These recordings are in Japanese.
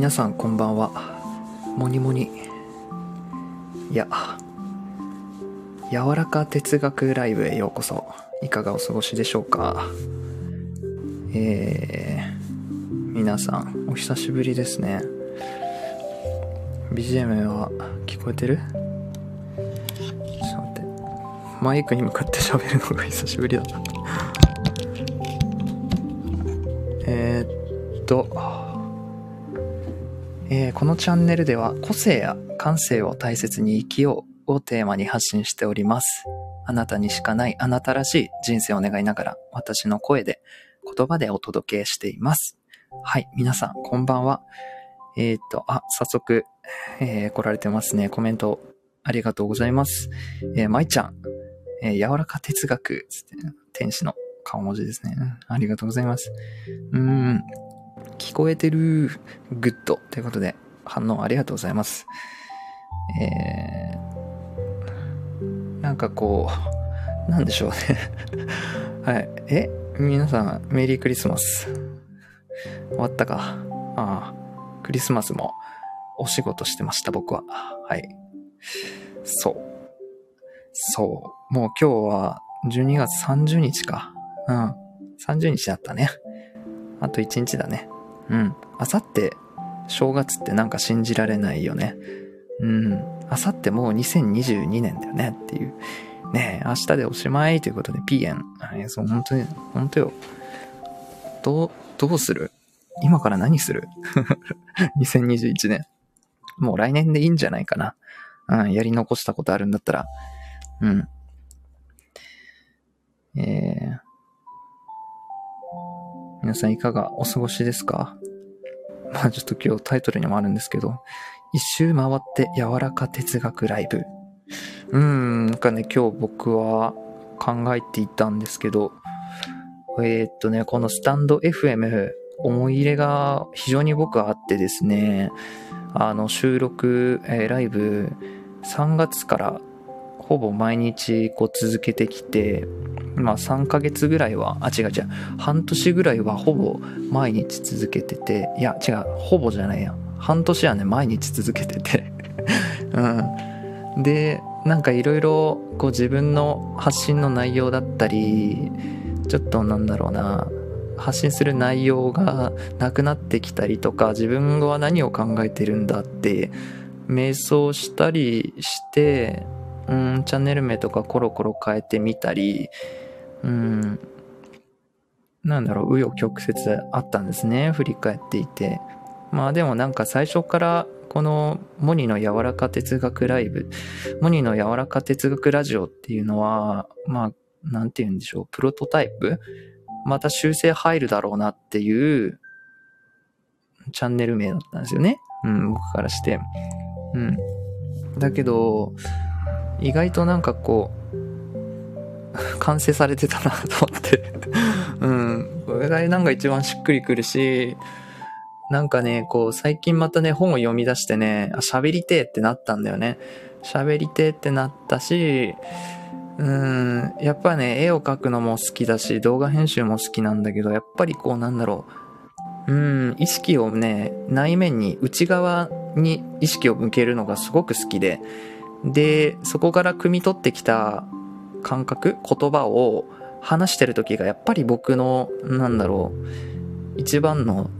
皆さんこんばんは。モニモニいや柔らか哲学ライブへようこそ。いかがお過ごしでしょうか？えー、皆さんお久しぶりですね。BGM は聞こえてる？ちょっと待って。マイクに向かって喋るのが久しぶりだなーこのチャンネルでは個性や感性を大切に生きようをテーマに発信しております。あなたにしかないあなたらしい人生を願いながら私の声で言葉でお届けしています。はい、皆さんこんばんは。えーっと、あ、早速、えー来られてますね。コメントありがとうございます。えー、まいちゃん、えー柔らか哲学、天使の顔文字ですね。ありがとうございます。うん。聞こえてる。 Good。ということで、反応ありがとうございます。えー、なんかこう、なんでしょうね。はい。え？皆さん、メリークリスマス。終わったか。ああ。クリスマスもお仕事してました、僕は。はい。そう。そう。もう今日は12月30日か。うん。30日だったね。あと1日だね。うん。あさって、正月ってなんか信じられないよね。うん。あさってもう2022年だよねっていう。ね、明日でおしまいということで、ピエン。はいそう、本当に、本当よ。どう、どうする？今から何する ?2021 年。もう来年でいいんじゃないかな。うん、やり残したことあるんだったら。うん。えー、皆さんいかがお過ごしですか？まあちょっと今日タイトルにもあるんですけど、一周回って柔らか哲学ライブ。うーん、なんかね、今日僕は考えていたんですけど、えーっとね、このスタンド FM、思い入れが非常に僕はあってですね、あの、収録、えーライブ、3月からほぼ毎日こう続けてきて、まあ3ヶ月ぐらいは、あ、違う違う、半年ぐらいはほぼ毎日続けてて、いや違う、ほぼじゃないや。半年はね、毎日続けてて。うん。で、なんかいろいろこう自分の発信の内容だったり、ちょっとなんだろうな、発信する内容がなくなってきたりとか、自分は何を考えてるんだって、瞑想したりして、うん、チャンネル名とかコロコロ変えてみたり、うん、なんだろう、紆余曲折あったんですね、振り返っていて。まあでもなんか最初からこのモニの柔らか哲学ライブ、モニの柔らか哲学ラジオっていうのは、まあ、なんて言うんでしょう、プロトタイプ？また修正入るだろうなっていうチャンネル名だったんですよね。うん、僕からして。うん。だけど、意外となんかこう、完成されてたなと思って。うん。これがなんか一番しっくりくるし、なんかね、こう、最近またね、本を読み出してね、あ、喋りてえってなったんだよね。喋りてえってなったし、うーん、やっぱね、絵を描くのも好きだし、動画編集も好きなんだけど、やっぱりこう、なんだろう、うん、意識をね、内面に、内側に意識を向けるのがすごく好きで、で、そこから汲み取ってきた感覚、言葉を話してる時がやっぱり僕の、なんだろう、一番の、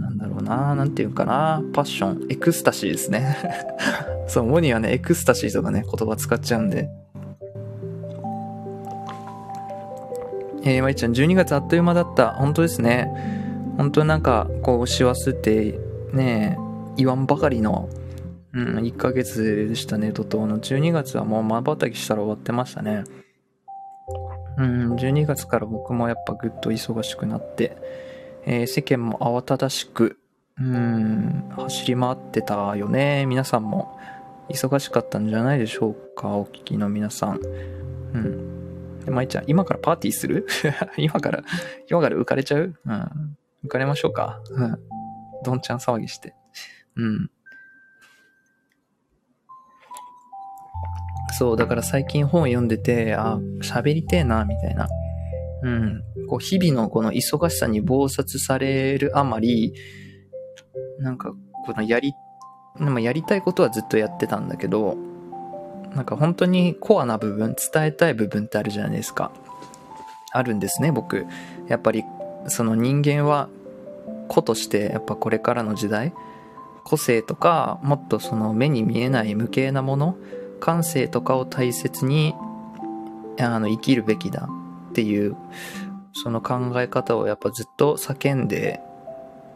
なんだろうな、なんていうかな、パッション、エクスタシーですね。そう、モニはね、エクスタシーとかね、言葉使っちゃうんで。えー、まいちゃん、12月あっという間だった。本当ですね。本当なんか、こう、師走って、ね、言わんばかりの、うん、1ヶ月でしたね、怒涛の。12月はもう瞬きしたら終わってましたね。うん、12月から僕もやっぱぐっと忙しくなって、えー世間も慌ただしく、うん、走り回ってたよね。皆さんも忙しかったんじゃないでしょうか、お聞きの皆さん。うん。で、まいちゃん、今からパーティーする？今から、今から浮かれちゃう？うん。浮かれましょうか。うん。どんちゃん騒ぎして。うん。そう、だから最近本読んでて、あ、喋りてえな、みたいな。うん。こう、日々のこの忙しさに暴殺されるあまり、なんか、このやり、でもやりたいことはずっとやってたんだけど、なんか本当にコアな部分、伝えたい部分ってあるじゃないですか。あるんですね、僕。やっぱり、その人間は、個として、やっぱこれからの時代、個性とか、もっとその目に見えない無形なもの、感性とかを大切に、あの、生きるべきだっていう、その考え方をやっぱずっと叫んで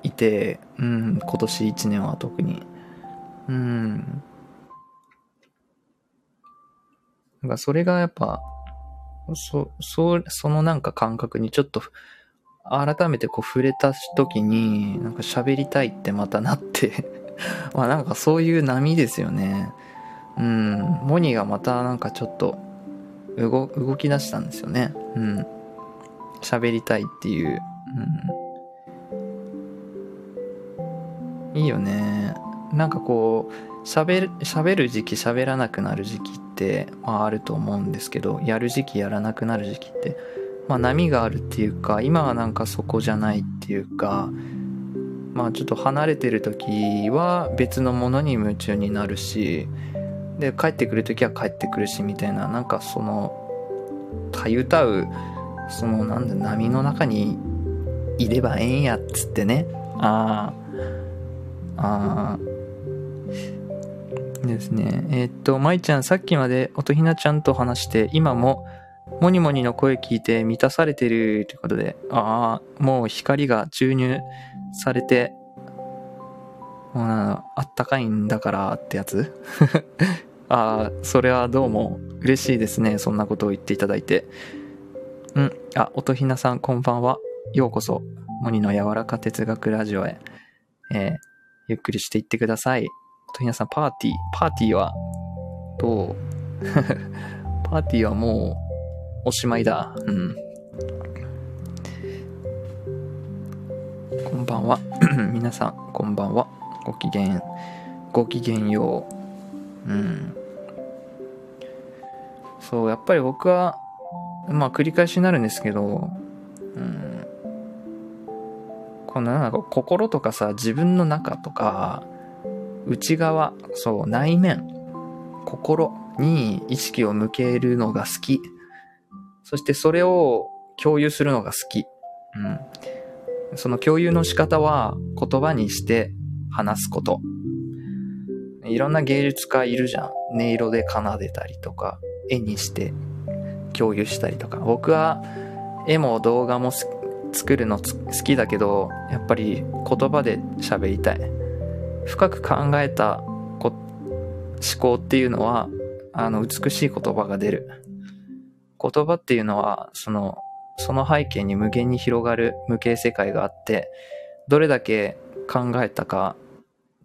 いて、うん、今年1年は特に。うん。なんかそれがやっぱ、そ、そ、そのなんか感覚にちょっと、改めてこう触れた時に、なんか喋りたいってまたなって、まあなんかそういう波ですよね。うん。モニーがまたなんかちょっと、動、動き出したんですよね。うん。喋りたいっていう。うん。いいよね。なんかこう、喋る、喋る時期、喋らなくなる時期って、まああると思うんですけど、やる時期、やらなくなる時期って、まあ波があるっていうか、今はなんかそこじゃないっていうか、まあちょっと離れてる時は別のものに夢中になるし、で、帰ってくる時は帰ってくるし、みたいな、なんかその、たゆたう、そのなんだ、波の中にいればええんやっつってね。ああ、ああ、ですね。えーっと、まいちゃん、さっきまで音ひなちゃんと話して、今も、モニモニの声聞いて満たされてるということで、ああ、もう光が注入されて、もうなあったかいんだからってやつああ、それはどうも嬉しいですね。そんなことを言っていただいて。うん。あ、音ひなさん、こんばんは。ようこそ、モニの柔らか哲学ラジオへ。えーゆっくりしていってください。音ひなさん、パーティー。パーティーは、どう？パーティーはもう、おしまいだ。うん。こんばんは。皆さん、こんばんは。ごきげん、ごきげんよう。うん。そう、やっぱり僕は、まあ繰り返しになるんですけど、うん。このなんか心とかさ、自分の中とか、内側、そう、内面、心に意識を向けるのが好き。そしてそれを共有するのが好き。うん。その共有の仕方は言葉にして話すこと。いろんな芸術家いるじゃん。音色で奏でたりとか、絵にして共有したりとか。僕は絵も動画も作るの好きだけど、やっぱり言葉で喋りたい。深く考えた思考っていうのは、あの、美しい言葉が出る。言葉っていうのは、その、その背景に無限に広がる無形世界があって、どれだけ考えたか、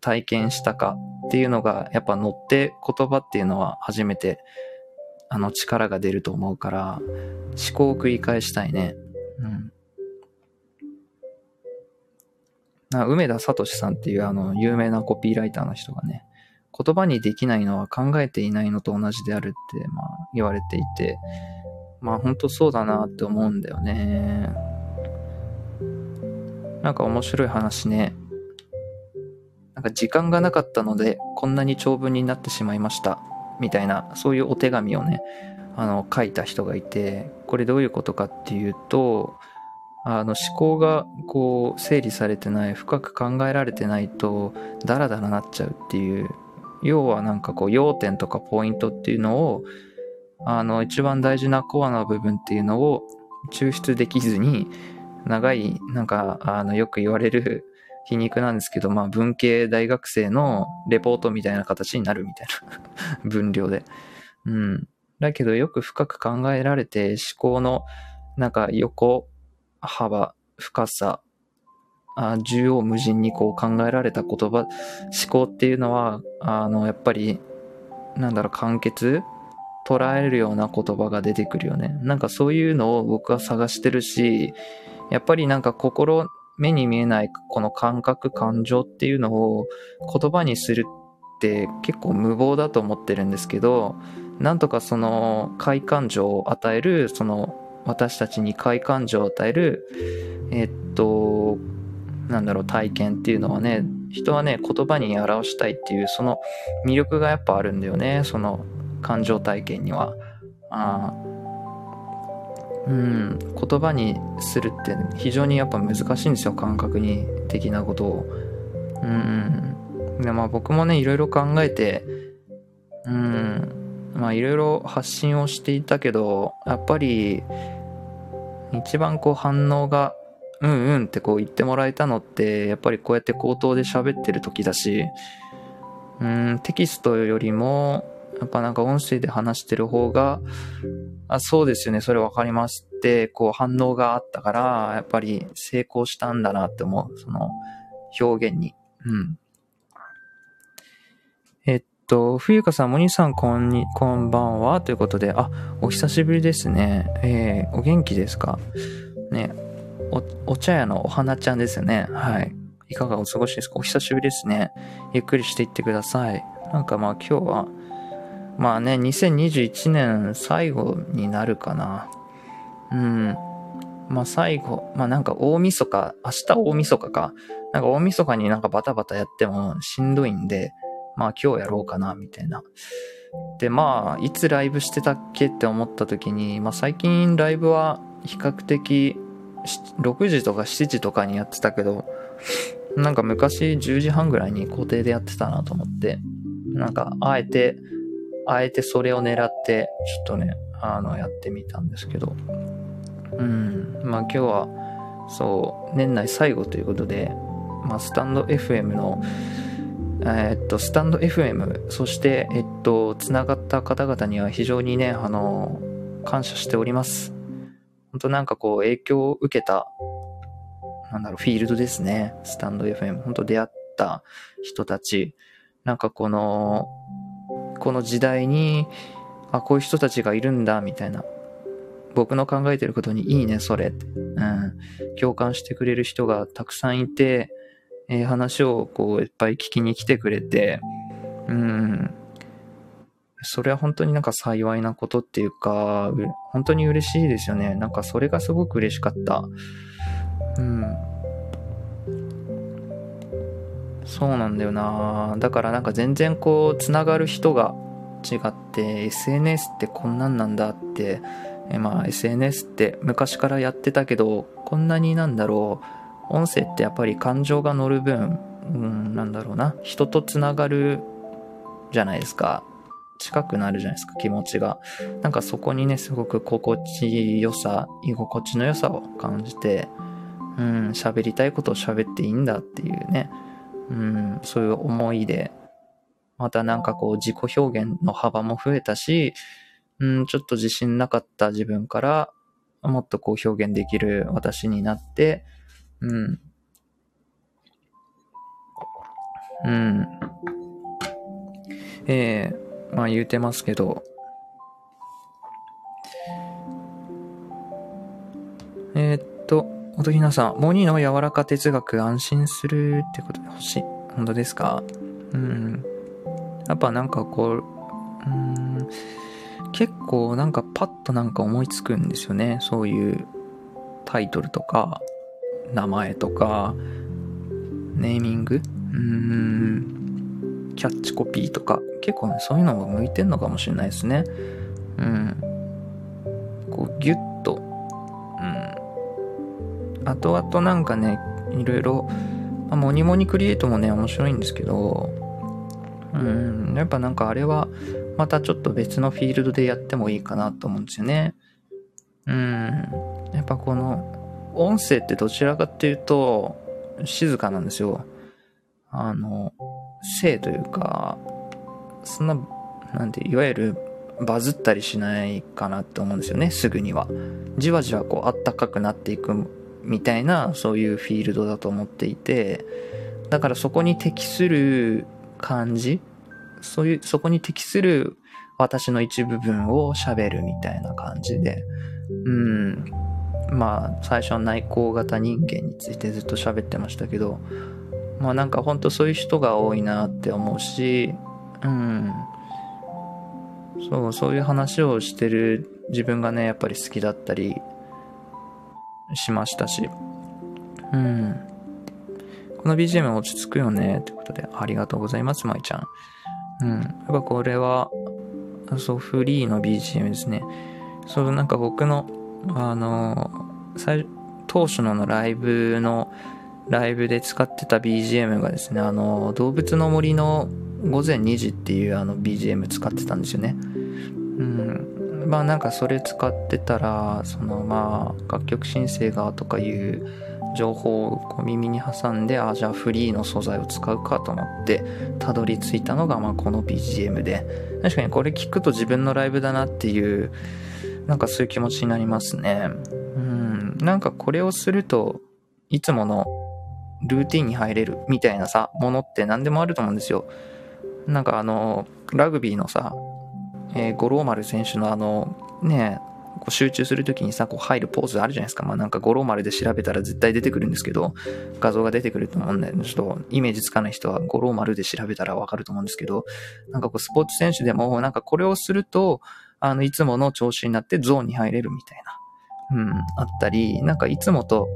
体験したかっていうのが、やっぱ乗って言葉っていうのは初めて、あの、力が出ると思うから、思考を繰り返したいね。うん。な梅田聡さんっていうあの、有名なコピーライターの人がね、言葉にできないのは考えていないのと同じであるって、まあ、言われていて、まあ、本当そうだなって思うんだよね。なんか面白い話ね。なんか時間がなかったので、こんなに長文になってしまいました。みたいな、そういうお手紙をね、あの、書いた人がいて、これどういうことかっていうと、あの、思考がこう、整理されてない、深く考えられてないと、ダラダラなっちゃうっていう、要はなんかこう、要点とかポイントっていうのを、あの、一番大事なコアな部分っていうのを抽出できずに、長い、なんか、あの、よく言われる皮肉なんですけど、まあ、文系大学生のレポートみたいな形になるみたいな 分量で。うん。だけど、よく深く考えられて、思考の、なんか、横、幅、深さ、あ縦横無尽にこう考えられた言葉、思考っていうのは、あの、やっぱり、なんだろう、簡潔捉えるような言葉が出てくるよね。なんかそういうのを僕は探してるし、やっぱりなんか心、目に見えないこの感覚、感情っていうのを言葉にするって結構無謀だと思ってるんですけど、なんとかその快感情を与えるその私たちに快感情を与える、えっと、なんだろう、体験っていうのはね、人はね、言葉に表したいっていう、その魅力がやっぱあるんだよね、その感情体験には。あうん、言葉にするって非常にやっぱ難しいんですよ、感覚に的なことを。うん。で、まあ僕もね、いろいろ考えて、うん、まあいろいろ発信をしていたけど、やっぱり、一番こう反応が、うんうんってこう言ってもらえたのって、やっぱりこうやって口頭で喋ってる時だし、うん、テキストよりも、やっぱなんか音声で話してる方が、あ、そうですよね、それわかりますって、こう反応があったから、やっぱり成功したんだなって思う、その表現に。うん。えっと、冬香さん、モニさん、こんに、こんばんは。ということで、あ、お久しぶりですね。えー、お元気ですか？ね、お、お茶屋のお花ちゃんですよね。はい。いかがお過ごしですか？お久しぶりですね。ゆっくりしていってください。なんかまあ今日は、まあね、2021年最後になるかな。うん。まあ最後、まあなんか大晦日、明日大晦日か。なんか大晦日になんかバタバタやってもしんどいんで、まあ今日やろうかな、みたいな。で、まあ、いつライブしてたっけって思った時に、まあ最近ライブは比較的6時とか7時とかにやってたけど、なんか昔10時半ぐらいに固定でやってたなと思って、なんかあえてあえてそれを狙って、ちょっとね、あの、やってみたんですけど。うん。まあ今日は、そう、年内最後ということで、まあスタンド FM の、えー、っと、スタンド FM、そして、えっと、つながった方々には非常にね、あの、感謝しております。本当なんかこう、影響を受けた、なんだろう、フィールドですね。スタンド FM。本当出会った人たち。なんかこの、この時代に、あ、こういう人たちがいるんだ、みたいな。僕の考えてることにいいね、それ。うん。共感してくれる人がたくさんいて、えー、話をこう、いっぱい聞きに来てくれて、うん。それは本当になんか幸いなことっていうか、本当に嬉しいですよね。なんかそれがすごく嬉しかった。うん。そうなんだよな。だからなんか全然こうつながる人が違って SNS ってこんなんなんだってえまあ SNS って昔からやってたけどこんなになんだろう。音声ってやっぱり感情が乗る分うんなんだろうな。人とつながるじゃないですか。近くなるじゃないですか気持ちが。なんかそこにねすごく心地よさ居心地の良さを感じてうん喋りたいことを喋っていいんだっていうね。うん、そういう思いで、またなんかこう自己表現の幅も増えたし、うん、ちょっと自信なかった自分から、もっとこう表現できる私になって、うん。うん。ええー、まあ言うてますけど、えー、っ、音ひなさん、モニーの柔らか哲学安心するってことで欲しい。本当ですか？うん。やっぱなんかこう、うん、結構なんかパッとなんか思いつくんですよね。そういうタイトルとか、名前とか、ネーミングうん、キャッチコピーとか、結構ね、そういうのが向いてんのかもしれないですね。うん。こう、ギュッ後々なんかね、いろいろ、まあ、モニモニクリエイトもね、面白いんですけど、うん、やっぱなんかあれは、またちょっと別のフィールドでやってもいいかなと思うんですよね。うん。やっぱこの、音声ってどちらかっていうと、静かなんですよ。あの、性というか、そんな、なんて、いわゆるバズったりしないかなって思うんですよね、すぐには。じわじわこうあったかくなっていくみたいなそういうフィールドだと思っていてだからそこに適する感じそういうそこに適する私の一部分を喋るみたいな感じで。うん。まあ最初は内向型人間についてずっと喋ってましたけどまあなんかほんとそういう人が多いなって思うしうん。そうそういう話をしてる自分がね、やっぱり好きだったりしましたし。うん。この BGM 落ち着くよね。ってことで、ありがとうございます、まいちゃん。うん。やっぱこれは、そう、フリーの BGM ですね。そう、なんか僕の、あの、最、当初のライブの、ライブで使ってた BGM がですね、あの、動物の森の午前2時っていうあの BGM 使ってたんですよね。まあなんかそれ使ってたら、そのまあ楽曲申請がとかいう情報をこう耳に挟んで、あ、じゃあフリーの素材を使うかと思って、たどり着いたのが、まあこの BGM で、確かにこれ聞くと自分のライブだなっていう、なんかそういう気持ちになりますね。うん。なんかこれをすると、いつものルーティンに入れるみたいなさ、ものって何でもあると思うんですよ。なんかあの、ラグビーのさ、えー、五郎丸選手のあの、ねこう集中するときにさ、こう入るポーズあるじゃないですか。まあなんか五郎丸で調べたら絶対出てくるんですけど、画像が出てくると思うんで、ちょっとイメージつかない人は五郎丸で調べたらわかると思うんですけど、なんかこうスポーツ選手でも、なんかこれをすると、あの、いつもの調子になってゾーンに入れるみたいな、うん、あったり、なんかいつもと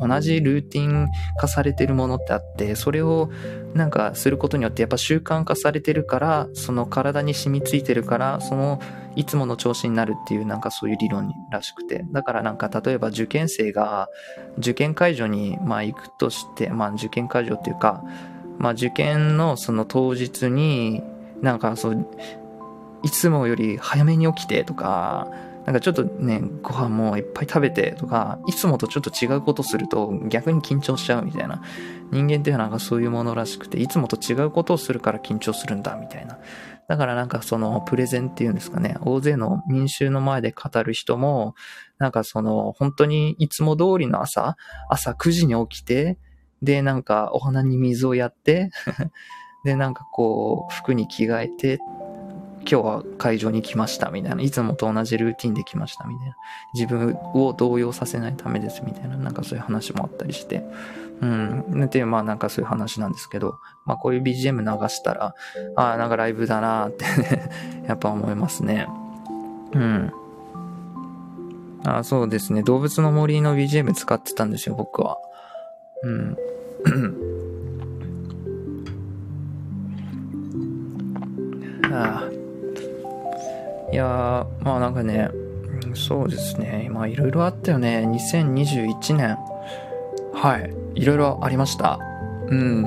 同じルーティン化されてるものってあって、それをなんかすることによってやっぱ習慣化されてるから、その体に染みついてるから、そのいつもの調子になるっていうなんかそういう理論らしくて。だからなんか例えば受験生が受験会場にまあ行くとして、まあ受験会場っていうか、まあ受験のその当日になんかそう、いつもより早めに起きてとか、なんかちょっとね、ご飯もいっぱい食べてとか、いつもとちょっと違うことすると逆に緊張しちゃうみたいな。人間っていうのはなんかそういうものらしくて、いつもと違うことをするから緊張するんだみたいな。だからなんかそのプレゼンっていうんですかね、大勢の民衆の前で語る人も、なんかその本当にいつも通りの朝、朝9時に起きて、でなんかお花に水をやって でなんかこう服に着替えて今日は会場に来ましたみたいな、いつもと同じルーティンで来ましたみたいな、自分を動揺させないためですみたいな、なんかそういう話もあったりして、うん、っていう、まあなんかそういう話なんですけど、まあこういう BGM 流したら、ああ、なんかライブだなって やっぱ思いますね。うん。あそうですね。動物の森の BGM 使ってたんですよ、僕は。うん。ああ。やー、まあなんかね、そうですね。まあいろいろあったよね。2021年。はい。いろいろありました。うん。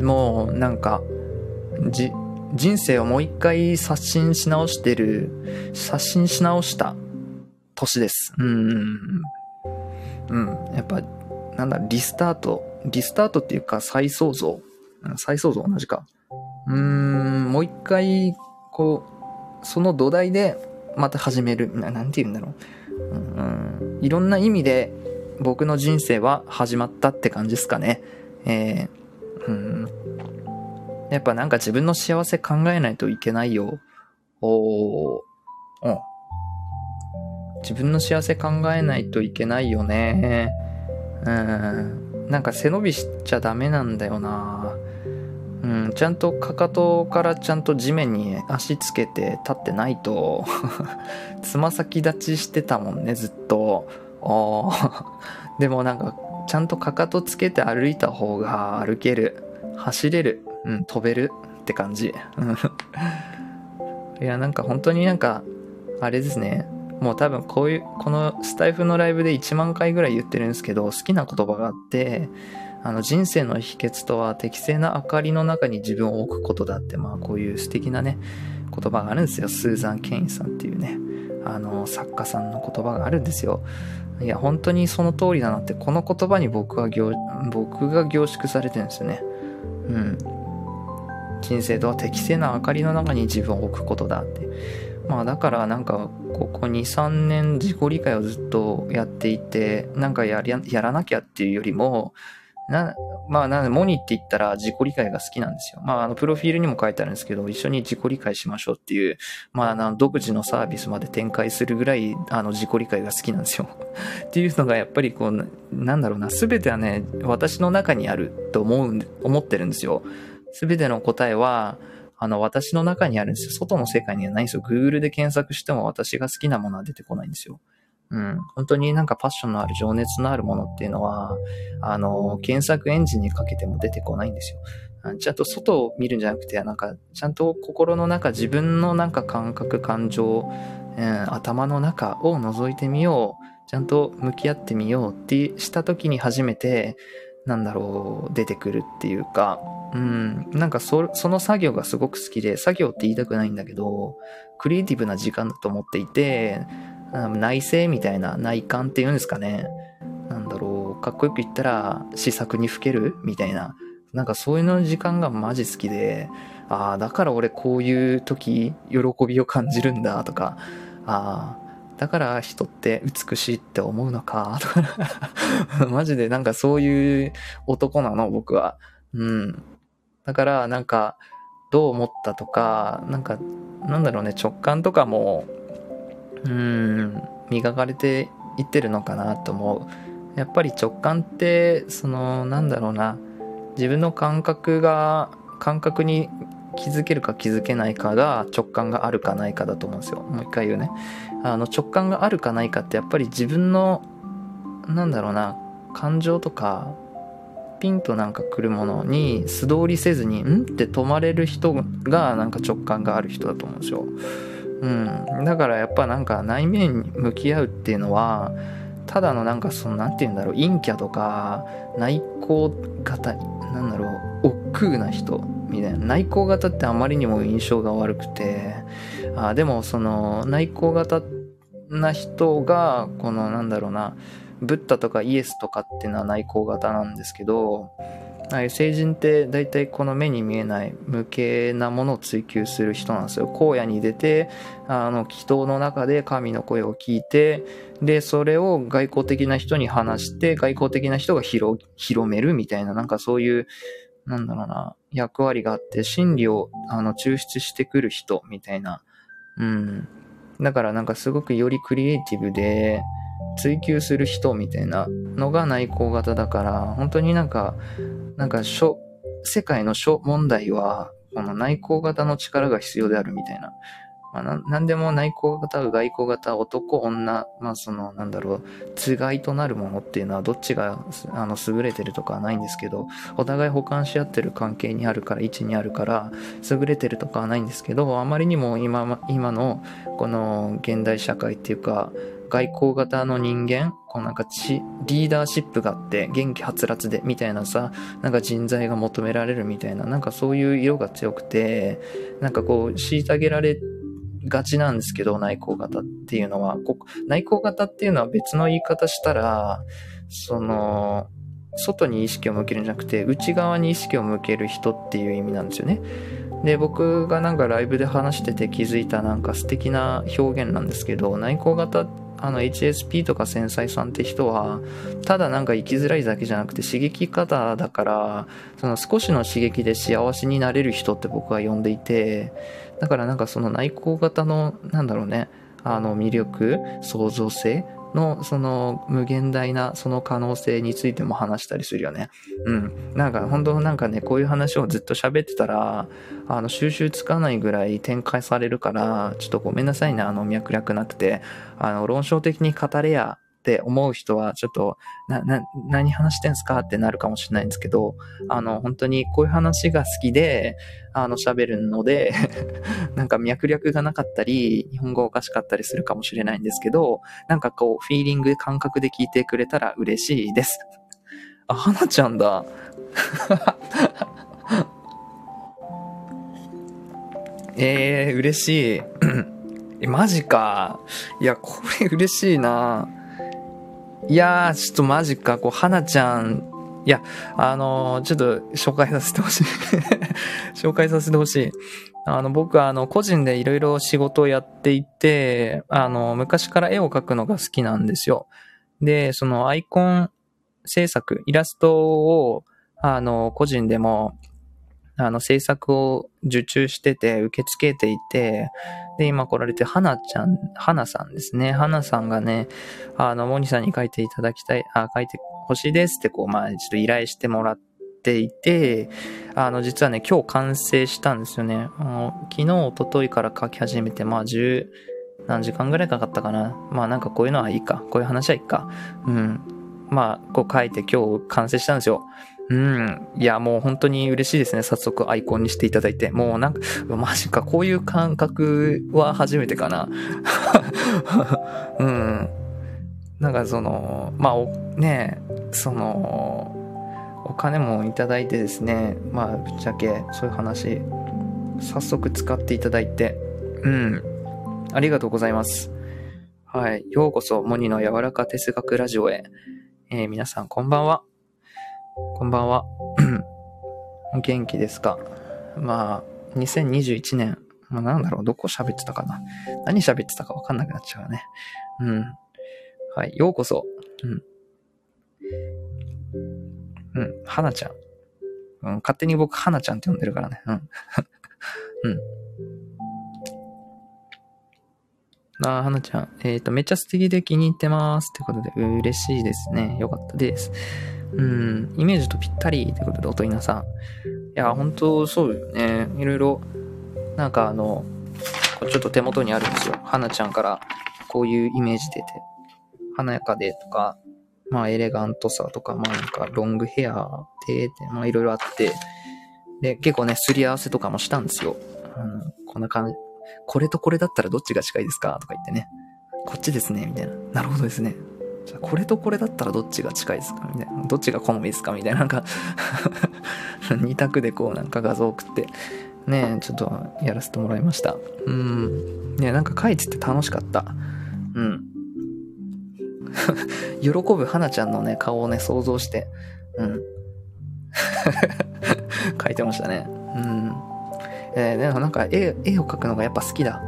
もうなんか、じ、人生をもう一回刷新し直してる、刷新し直した年です。うん。うん。やっぱ、なんだ、リスタート。リスタートっていうか再創造。再創造同じか。うーん、もう一回、こう、その土台でまた始める。ななんて言うんだろう。うん、いろんな意味で僕の人生は始まったって感じですかね。えー、うん。やっぱなんか自分の幸せ考えないといけないよ。おー。うん。自分の幸せ考えないといけないよね。うん。なんか背伸びしちゃダメなんだよな。うん、ちゃんとかかとからちゃんと地面に足つけて立ってないと つま先立ちしてたもんねずっと。でもなんかちゃんとかかとつけて歩いた方が歩ける。走れる、うん、飛べる。って感じ。いやなんか本当になんかあれですね。もう多分こういうこのスタイフのライブで1万回ぐらい言ってるんですけど好きな言葉があってあの人生の秘訣とは適正な明かりの中に自分を置くことだって、まあこういう素敵なね、言葉があるんですよ。スーザン・ケインさんっていうね、あの作家さんの言葉があるんですよ。いや、本当にその通りだなって、この言葉に僕は凝、僕が凝縮されてるんですよね。うん。人生とは適正な明かりの中に自分を置くことだって。まあだからなんか、ここ2、3年自己理解をずっとやっていて、なんかややらなきゃっていうよりも、な、まあ、なモニって言ったら自己理解が好きなんですよ。まあ、あの、プロフィールにも書いてあるんですけど、一緒に自己理解しましょうっていう、まあ、あの、独自のサービスまで展開するぐらい、あの、自己理解が好きなんですよ。っていうのが、やっぱりこう、なんだろうな、すべてはね、私の中にあると思う、思ってるんですよ。すべての答えは、あの、私の中にあるんですよ。外の世界にはないんですよ。Google で検索しても私が好きなものは出てこないんですよ。うん。本当になんかパッションのある情熱のあるものっていうのは、あの、検索エンジンにかけても出てこないんですよ。ちゃんと外を見るんじゃなくて、なんか、ちゃんと心の中、自分のなんか感覚、感情、うん、頭の中を覗いてみよう。ちゃんと向き合ってみようってした時に初めて、なんだろう、出てくるっていうか、うん、なんかそその作業がすごく好きで、作業って言いたくないんだけど、クリエイティブな時間だと思っていて、内政みたいな内観っていうんですかね。なんだろう、かっこよく言ったら、試作にふけるみたいな。なんかそういうの時間がマジ好きで、ああ、だから俺こういう時、喜びを感じるんだとか、ああ、だから人って美しいって思うのか、とか マジでなんかそういう男なの、僕は。うん。だからなんか、どう思ったとか、なんか、なんだろうね、直感とかも、うん、磨かれていってるのかなと思う。やっぱり直感って、その、なんだろうな、自分の感覚が、感覚に気づけるか気づけないかが直感があるかないかだと思うんですよ。もう一回言うね。あの直感があるかないかってやっぱり自分の、なんだろうな、感情とか、ピンとなんか来るものに素通りせずに、ん？って止まれる人がなんか直感がある人だと思うんですよ。うん。だからやっぱなんか内面に向き合うっていうのは、ただのなんかその、なんて言うんだろう、陰キャとか、内向型、なんだろう、億劫な人みたいな。内向型ってあまりにも印象が悪くて、あでもその内向型な人が、このなんだろうな、ブッダとかイエスとかっていうのは内向型なんですけど、成人って大体この目に見えない無形なものを追求する人なんですよ。荒野に出て、あの、祈祷の中で神の声を聞いて、で、それを外交的な人に話して、外交的な人が広めるみたいな、なんかそういう、なんだろうな、役割があって、真理をあの抽出してくる人みたいな。うん。だからなんかすごくよりクリエイティブで、追求する人みたいなのが内向型だから、本当になんか、なんか諸、世界の諸問題は、この内向型の力が必要であるみたいな。まあ、なんでも内向型、外向型、男、女、まあその、なんだろう、つがいとなるものっていうのはどっちが、あの、優れてるとかはないんですけど、お互い補完し合ってる関係にあるから、位置にあるから、優れてるとかはないんですけど、あまりにも今、今の、この現代社会っていうか、外交型の人間、こうなんかち、リーダーシップがあって、元気はつらつで、みたいなさ、なんか人材が求められるみたいな、なんかそういう色が強くて、なんかこう、虐げられがちなんですけど、内向型っていうのは、内向型っていうのは別の言い方したら、その、外に意識を向けるんじゃなくて、内側に意識を向ける人っていう意味なんですよね。で、僕がなんかライブで話してて気づいたなんか素敵な表現なんですけど、内向型って、あの HSP とか繊細さんって人は、ただなんか生きづらいだけじゃなくて刺激方だから、その少しの刺激で幸せになれる人って僕は呼んでいて、だからなんかその内向型の、なんだろうね、あの魅力、創造性のその無限大なその可能性についても話したりするよね。うん。なんか本当なんかね、こういう話をずっと喋ってたら、あの収集つかないぐらい展開されるから、ちょっとごめんなさいね、あの脈絡なくて、あの論証的に語れやって思う人は、ちょっと、な、な、何話してんすか？ってなるかもしれないんですけど、あの、本当にこういう話が好きで、あの、喋るので なんか脈略がなかったり、日本語おかしかったりするかもしれないんですけど、なんかこう、フィーリング、感覚で聞いてくれたら嬉しいです。あ、花ちゃんだ。えー、嬉しい。え、マジか。いや、これ嬉しいないやー、ちょっとマジか、こう、花ちゃん、いや、あのー、ちょっと紹介させてほしい 紹介させてほしい。あの、僕は、あの、個人でいろいろ仕事をやっていて、あの、昔から絵を描くのが好きなんですよ。で、そのアイコン制作、イラストを、あの、個人でもあの、制作を受注してて、受け付けていて、で、今来られて、花ちゃん、花さんですね。花さんがね、あの、モニさんに書いていただきたい、あ、書いてほしいですって、こう、まあ、ちょっと依頼してもらっていて、あの、実はね、今日完成したんですよね。あの昨日、一昨日から書き始めて、まあ、10、何時間ぐらいかかったかな。まあ、なんかこういうのはいいか。こういう話はいいか。うん。まあ、こう書いて今日完成したんですよ。うん。いや、もう本当に嬉しいですね。早速アイコンにしていただいて。もうなんか、マジか、こういう感覚は初めてかな。うん。なんかその、まあ、ねその、お金もいただいてですね、まあ、ぶっちゃけそういう話、早速使っていただいて、うん。ありがとうございます。はい。ようこそ、モニの柔らか哲学ラジオへ。えー、皆さん、こんばんは。こんばんは。元気ですか？まあ、2021年、まあなんだろう、どこ喋ってたかな？何喋ってたかわかんなくなっちゃうね。うん。はい、ようこそ。うん。うん、はなちゃん。うん、勝手に僕、はなちゃんって呼んでるからね。うん。うん。あはなちゃん。えっ、ー、と、めっちゃ素敵で気に入ってます。ってことで、嬉しいですね。よかったです。うん、イメージとぴったりってことで、おといなさん。いや、本当そうよね。いろいろ、なんかあの、ちょっと手元にあるんですよ。はなちゃんからこういうイメージ出て、華やかでとか、まあエレガントさとか、まあなんかロングヘアで、まあいろいろあって、で、結構ね、すり合わせとかもしたんですよ。うん、こんな感じ。これとこれだったらどっちが近いですかとか言ってね。こっちですね、みたいな。なるほどですね。じゃこれとこれだったらどっちが近いですか？みたいな。どっちが好みですか？みたいな。なんか 二択でこうなんか画像送って、ねちょっとやらせてもらいました。うん。ねなんか書いてて楽しかった？うん。喜ぶ花ちゃんのね、顔をね、想像して、うん。書いてましたね。うん。えー、でもなんか絵、絵を描くのがやっぱ好きだ。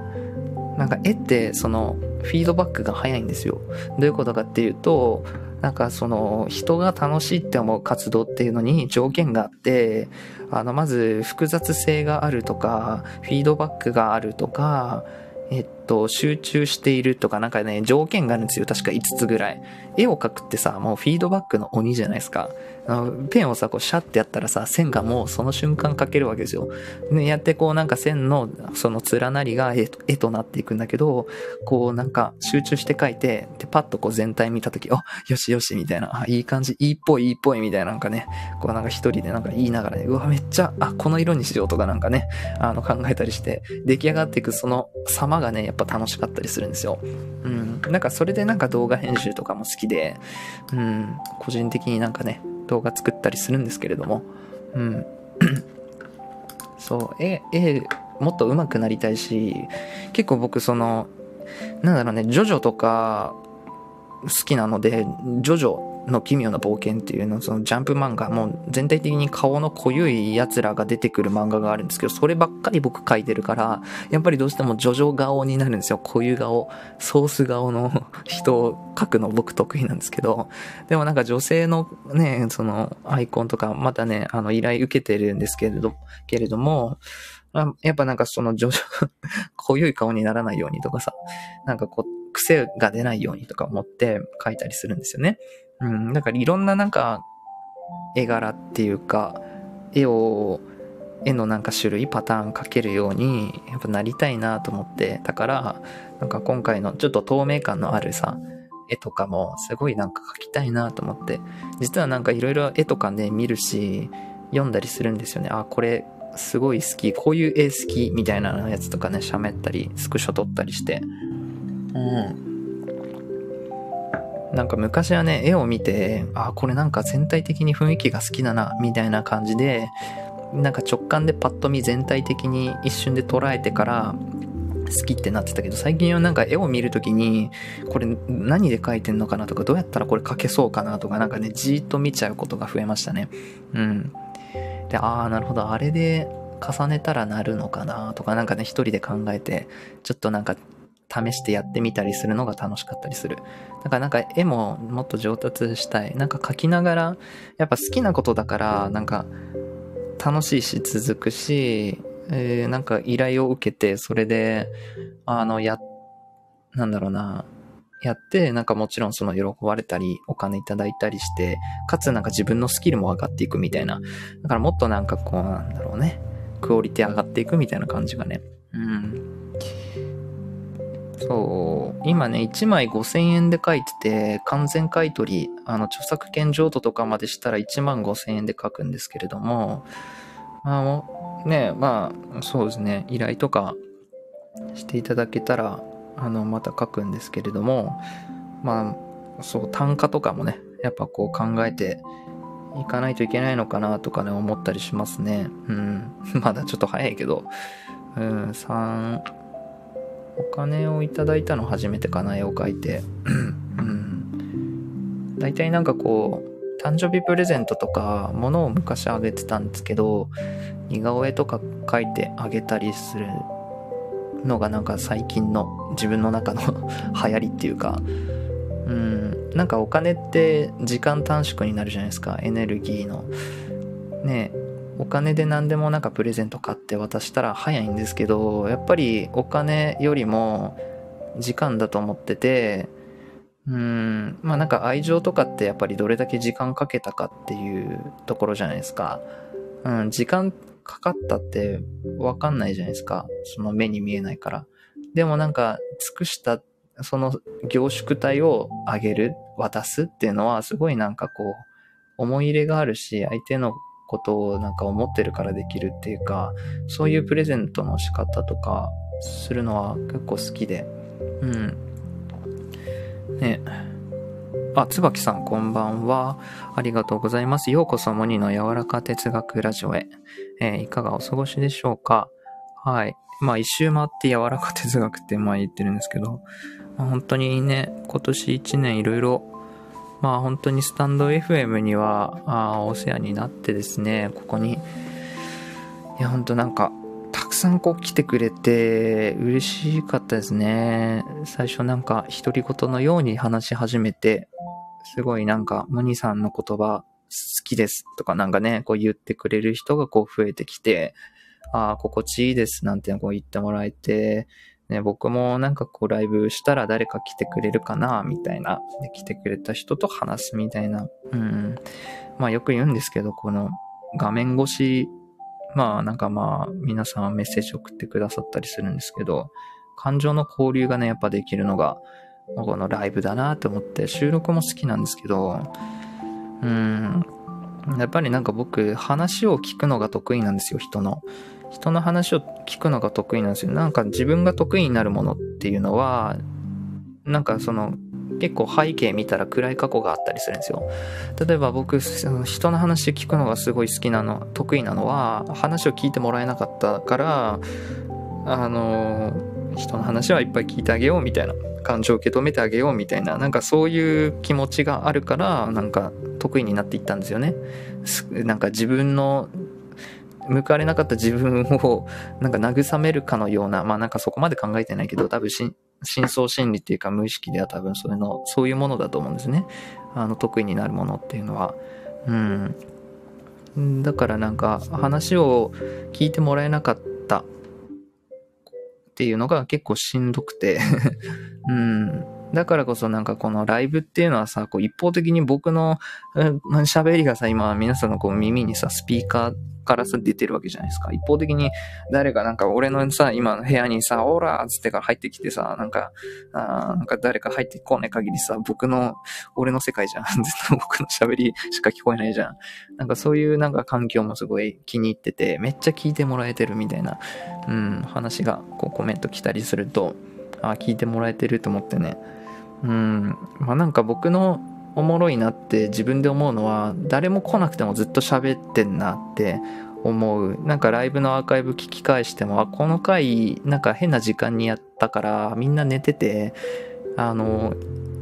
なんか絵って、その、フィードバックが早いんですよ。どういうことかっていうと、なんかその人が楽しいって思う活動っていうのに条件があって、あのまず複雑性があるとか、フィードバックがあるとか、えっと、集中しているとかなんかね、条件があるんですよ。確か5つぐらい。絵を描くってさ、もうフィードバックの鬼じゃないですか。あのペンをさ、こうシャッてやったらさ、線がもうその瞬間描けるわけですよ。ね、やってこうなんか線のその連なりが絵と絵となっていくんだけど、こうなんか集中して描いて、で、パッとこう全体見たとき、あ、よしよしみたいな、あ、いい感じ、いいっぽいいいっぽいみたいななんかね、こうなんか一人でなんか言いながらね、うわ、めっちゃ、あ、この色にしようとかなんかね、あの考えたりして、出来上がっていくその様がね、っぱ楽しかったりするんですよ。うん。なんかそれでなんか動画編集とかも好きで、うん、個人的になんかね、動画作ったりするんですけれども、うん。そう、絵、絵、もっと上手くなりたいし、結構僕その、なんだろうね、ジョジョとか好きなので、ジョジョの奇妙な冒険っていうの、そのジャンプ漫画、もう全体的に顔の濃ゆい奴らが出てくる漫画があるんですけど、そればっかり僕描いてるから、やっぱりどうしてもジョジョ顔になるんですよ。濃ゆ顔、ソース顔の 人を描くの僕得意なんですけど、でもなんか女性のね、そのアイコンとか、またね、あの依頼受けてるんですけれど、けれども、やっぱなんかそのジョジョ濃ゆい顔にならないようにとかさ、なんかこう、癖が出ないようにとか思って描いたりするんですよね。うん、だかいろんななんか絵柄っていうか、絵を、絵のなんか種類、パターン描けるように、やっぱなりたいなと思って、だから、なんか今回のちょっと透明感のあるさ、絵とかもすごいなんか描きたいなと思って、実はなんかいろいろ絵とかね、見るし、読んだりするんですよね。あ、これすごい好き、こういう絵好きみたいなやつとかね、喋ったり、スクショ撮ったりして。うん。なんか昔はね、絵を見て、あ、これなんか全体的に雰囲気が好きだな、みたいな感じで、なんか直感でパッと見全体的に一瞬で捉えてから好きってなってたけど、最近はなんか絵を見るときに、これ何で描いてんのかなとか、どうやったらこれ描けそうかなとか、なんかね、じーっと見ちゃうことが増えましたね。うん。で、ああ、なるほど、あれで重ねたらなるのかなとか、なんかね、一人で考えて、ちょっとなんか試してやってみたりするのが楽しかったりする。だからなんか絵ももっと上達したい。なんか描きながら、やっぱ好きなことだから、なんか楽しいし続くし、えー、なんか依頼を受けて、それで、あの、や、なんだろうな、やって、なんかもちろんその喜ばれたり、お金いただいたりして、かつなんか自分のスキルも上がっていくみたいな。だからもっとなんかこうなんだろうね。クオリティ上がっていくみたいな感じがね。うん。そう。今ね、1枚5000円で書いてて、完全買取、あの、著作権譲渡とかまでしたら1万5000円で書くんですけれども、まあ、ね、まあ、そうですね、依頼とかしていただけたら、あの、また書くんですけれども、まあ、そう、単価とかもね、やっぱこう考えていかないといけないのかなとかね、思ったりしますね。うん。まだちょっと早いけど、うん、3、お金をいただいたの初めてかな、絵を描いて。うん。大体なんかこう、誕生日プレゼントとか、物を昔あげてたんですけど、似顔絵とか描いてあげたりするのがなんか最近の自分の中の 流行りっていうか、うん、なんかお金って時間短縮になるじゃないですか、エネルギーの。ねお金で何でもなんかプレゼント買って渡したら早いんですけど、やっぱりお金よりも時間だと思ってて、うん、まあなんか愛情とかってやっぱりどれだけ時間かけたかっていうところじゃないですか。うん、時間かかったってわかんないじゃないですか。その目に見えないから。でもなんか尽くしたその凝縮体をあげる、渡すっていうのはすごいなんかこう思い入れがあるし、相手のことをなんか思ってるからできるっていうか、そういうプレゼントの仕方とかするのは結構好きで。うん。ね。あ、椿さんこんばんは。ありがとうございます。ようこそモニの柔らか哲学ラジオへ。えー、いかがお過ごしでしょうか？はい。まあ一周回って柔らか哲学って前言ってるんですけど、まあ、本当にね、今年一年いろいろまあ本当にスタンド FM にはあお世話になってですね、ここに、いや本当なんか、たくさんこう来てくれて嬉しかったですね。最初なんか独り言のように話し始めて、すごいなんか、モニさんの言葉好きですとかなんかね、こう言ってくれる人がこう増えてきて、ああ、心地いいですなんてこう言ってもらえて、ね、僕もなんかこうライブしたら誰か来てくれるかな、みたいな。で、来てくれた人と話すみたいな。うん。まあよく言うんですけど、この画面越し、まあなんかまあ皆さんはメッセージ送ってくださったりするんですけど、感情の交流がね、やっぱできるのが、このライブだなって思って、収録も好きなんですけど、うん。やっぱりなんか僕、話を聞くのが得意なんですよ、人の。人の話を聞くのが得意なんですよ。なんか自分が得意になるものっていうのは、なんかその結構背景見たら暗い過去があったりするんですよ。例えば僕、その人の話聞くのがすごい好きなの、得意なのは、話を聞いてもらえなかったから、あの、人の話はいっぱい聞いてあげようみたいな、感情を受け止めてあげようみたいな、なんかそういう気持ちがあるから、なんか得意になっていったんですよね。なんか自分の報われなかった自分をなんか慰めるかのような、まあなんかそこまで考えてないけど、多分深層心理っていうか無意識では多分そういうの、そういうものだと思うんですね。あの、得意になるものっていうのは。うん。だからなんか話を聞いてもらえなかったっていうのが結構しんどくて うん。だからこそなんかこのライブっていうのはさ、こう一方的に僕の喋りがさ、今皆さんのこう耳にさ、スピーカーからさ、出てるわけじゃないですか。一方的に誰かなんか俺のさ、今の部屋にさ、オーラーつってから入ってきてさ、なんか、あなんか誰か入ってこない限りさ、僕の、俺の世界じゃん。僕の喋りしか聞こえないじゃん。なんかそういうなんか環境もすごい気に入ってて、めっちゃ聞いてもらえてるみたいな、うん、話がこうコメント来たりすると、あ、聞いてもらえてると思ってね。うん、まあなんか僕のおもろいなって自分で思うのは誰も来なくてもずっと喋ってんなって思うなんかライブのアーカイブ聞き返してもあこの回なんか変な時間にやったからみんな寝ててあの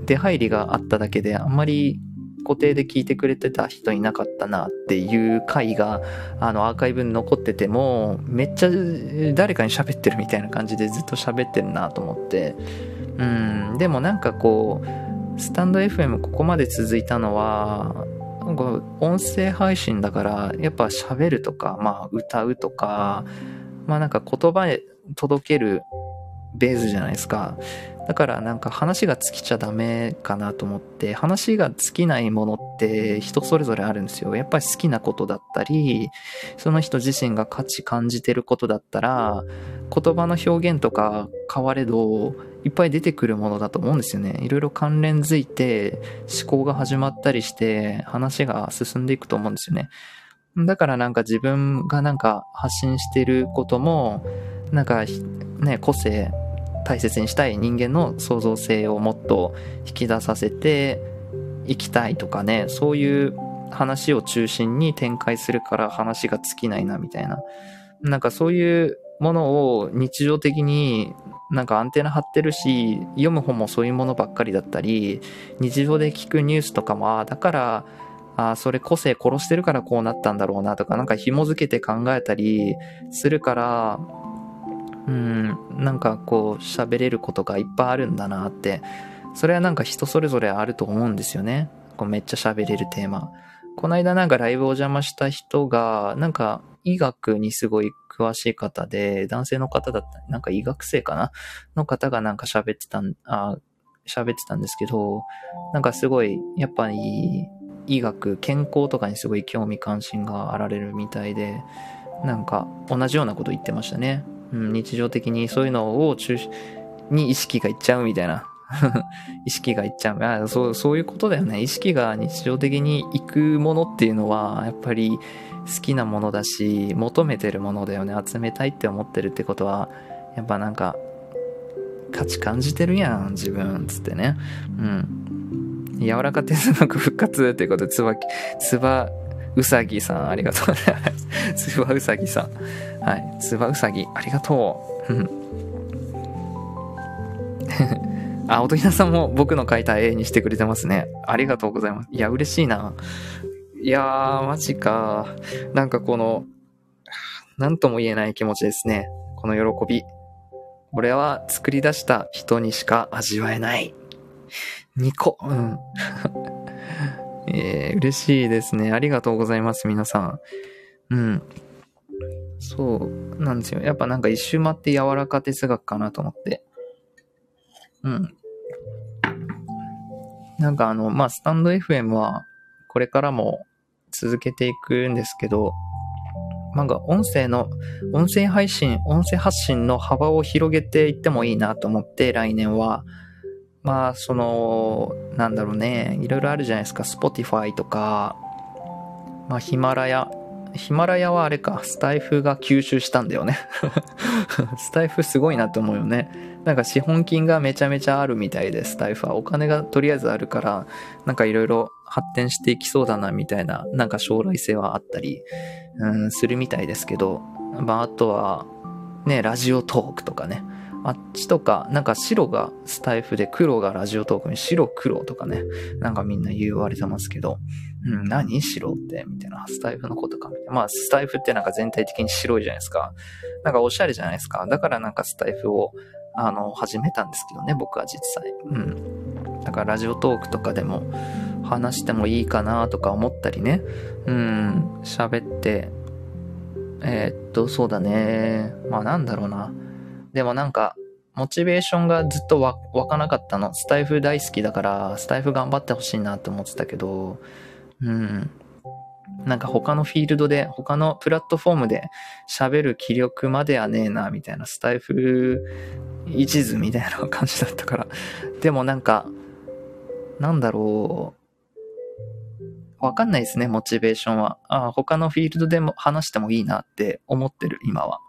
出入りがあっただけであんまり固定で聞いてくれてた人いなかったなっていう回があのアーカイブに残っててもめっちゃ誰かに喋ってるみたいな感じでずっと喋ってるなと思ってうんでもなんかこうスタンド FM ここまで続いたのは音声配信だからやっぱ喋るとかまあ歌うとかまあなんか言葉で届けるベースじゃないですか。だからなんか話が尽きちゃダメかなと思って、話が尽きないものって人それぞれあるんですよ。やっぱり好きなことだったり、その人自身が価値感じてることだったら、言葉の表現とか変われど、いっぱい出てくるものだと思うんですよね。いろいろ関連づいて思考が始まったりして話が進んでいくと思うんですよね。だからなんか自分がなんか発信してることも、なんかね、個性大切にしたい人間の創造性をもっと引き出させていきたいとかね、そういう話を中心に展開するから話が尽きないなみたいな。なんかそういうものを日常的になんかアンテナ張ってるし、読む本もそういうものばっかりだったり、日常で聞くニュースとかも、ああ、だから、あ、それ個性殺してるからこうなったんだろうなとか、なんか紐づけて考えたりするから、うん、なんかこう喋れることがいっぱいあるんだなって、それはなんか人それぞれあると思うんですよね。こうめっちゃ喋れるテーマ。この間なんかライブお邪魔した人が、なんか医学にすごい詳しい方で、男性の方だった、なんか医学生かな？の方がなんか喋ってたん、あ、喋ってたんですけど、なんかすごい、やっぱり医学、健康とかにすごい興味関心があられるみたいで、なんか同じようなこと言ってましたね。うん、日常的にそういうのを中心に意識がいっちゃうみたいな。意識がいっちゃうあそう。そういうことだよね。意識が日常的に行くものっていうのは、やっぱり好きなものだし、求めてるものだよね。集めたいって思ってるってことは、やっぱなんか、価値感じてるやん、自分、つってね。うん。柔らか哲学復活っていうことで、つば、つば、うさぎさん、ありがとうございます。つばうさぎさん。はい。つばうさぎ、ありがとう。あ、おとひなさんも僕の書いた絵にしてくれてますね。ありがとうございます。いや、嬉しいな。いやー、マジか。なんかこの、なんとも言えない気持ちですね。この喜び。俺は作り出した人にしか味わえない。2個。うん。えー、嬉しいですね。ありがとうございます、皆さん。うん。そうなんですよ。やっぱなんか一周回って柔らか哲学かなと思って。うん。なんかあの、まあ、スタンド FM はこれからも続けていくんですけど、なんか音声の、音声配信、音声発信の幅を広げていってもいいなと思って来年は、まあ、その、なんだろうね、いろいろあるじゃないですか、Spotify とか、まあ、ヒマラヤ、ヒマラヤはあれか、スタイフが吸収したんだよね。スタイフすごいなと思うよね。なんか資本金がめちゃめちゃあるみたいで、スタイフは。お金がとりあえずあるから、なんかいろいろ発展していきそうだなみたいな、なんか将来性はあったり、うん、するみたいですけど、まああとは、ね、ラジオトークとかね。あっちとか、なんか白がスタイフで黒がラジオトークに白黒とかね、なんかみんな言われてますけど、うん、何白ってみたいな。スタイフのことかみたいな。まあ、スタイフってなんか全体的に白いじゃないですか。なんかおしゃれじゃないですか。だからなんかスタイフを、あの、始めたんですけどね、僕は実際。うん。だからラジオトークとかでも話してもいいかなとか思ったりね。うん、喋って、えー、っと、そうだね。まあなんだろうな。でもなんか、モチベーションがずっと、湧かなかったの。スタイフ大好きだから、スタイフ頑張ってほしいなって思ってたけど、うん。なんか他のフィールドで、他のプラットフォームで喋る気力まではねえな、みたいな、スタイフ一途みたいな感じだったから。でもなんか、なんだろう。わかんないですね、モチベーションは。ああ、他のフィールドでも話してもいいなって思ってる、今は。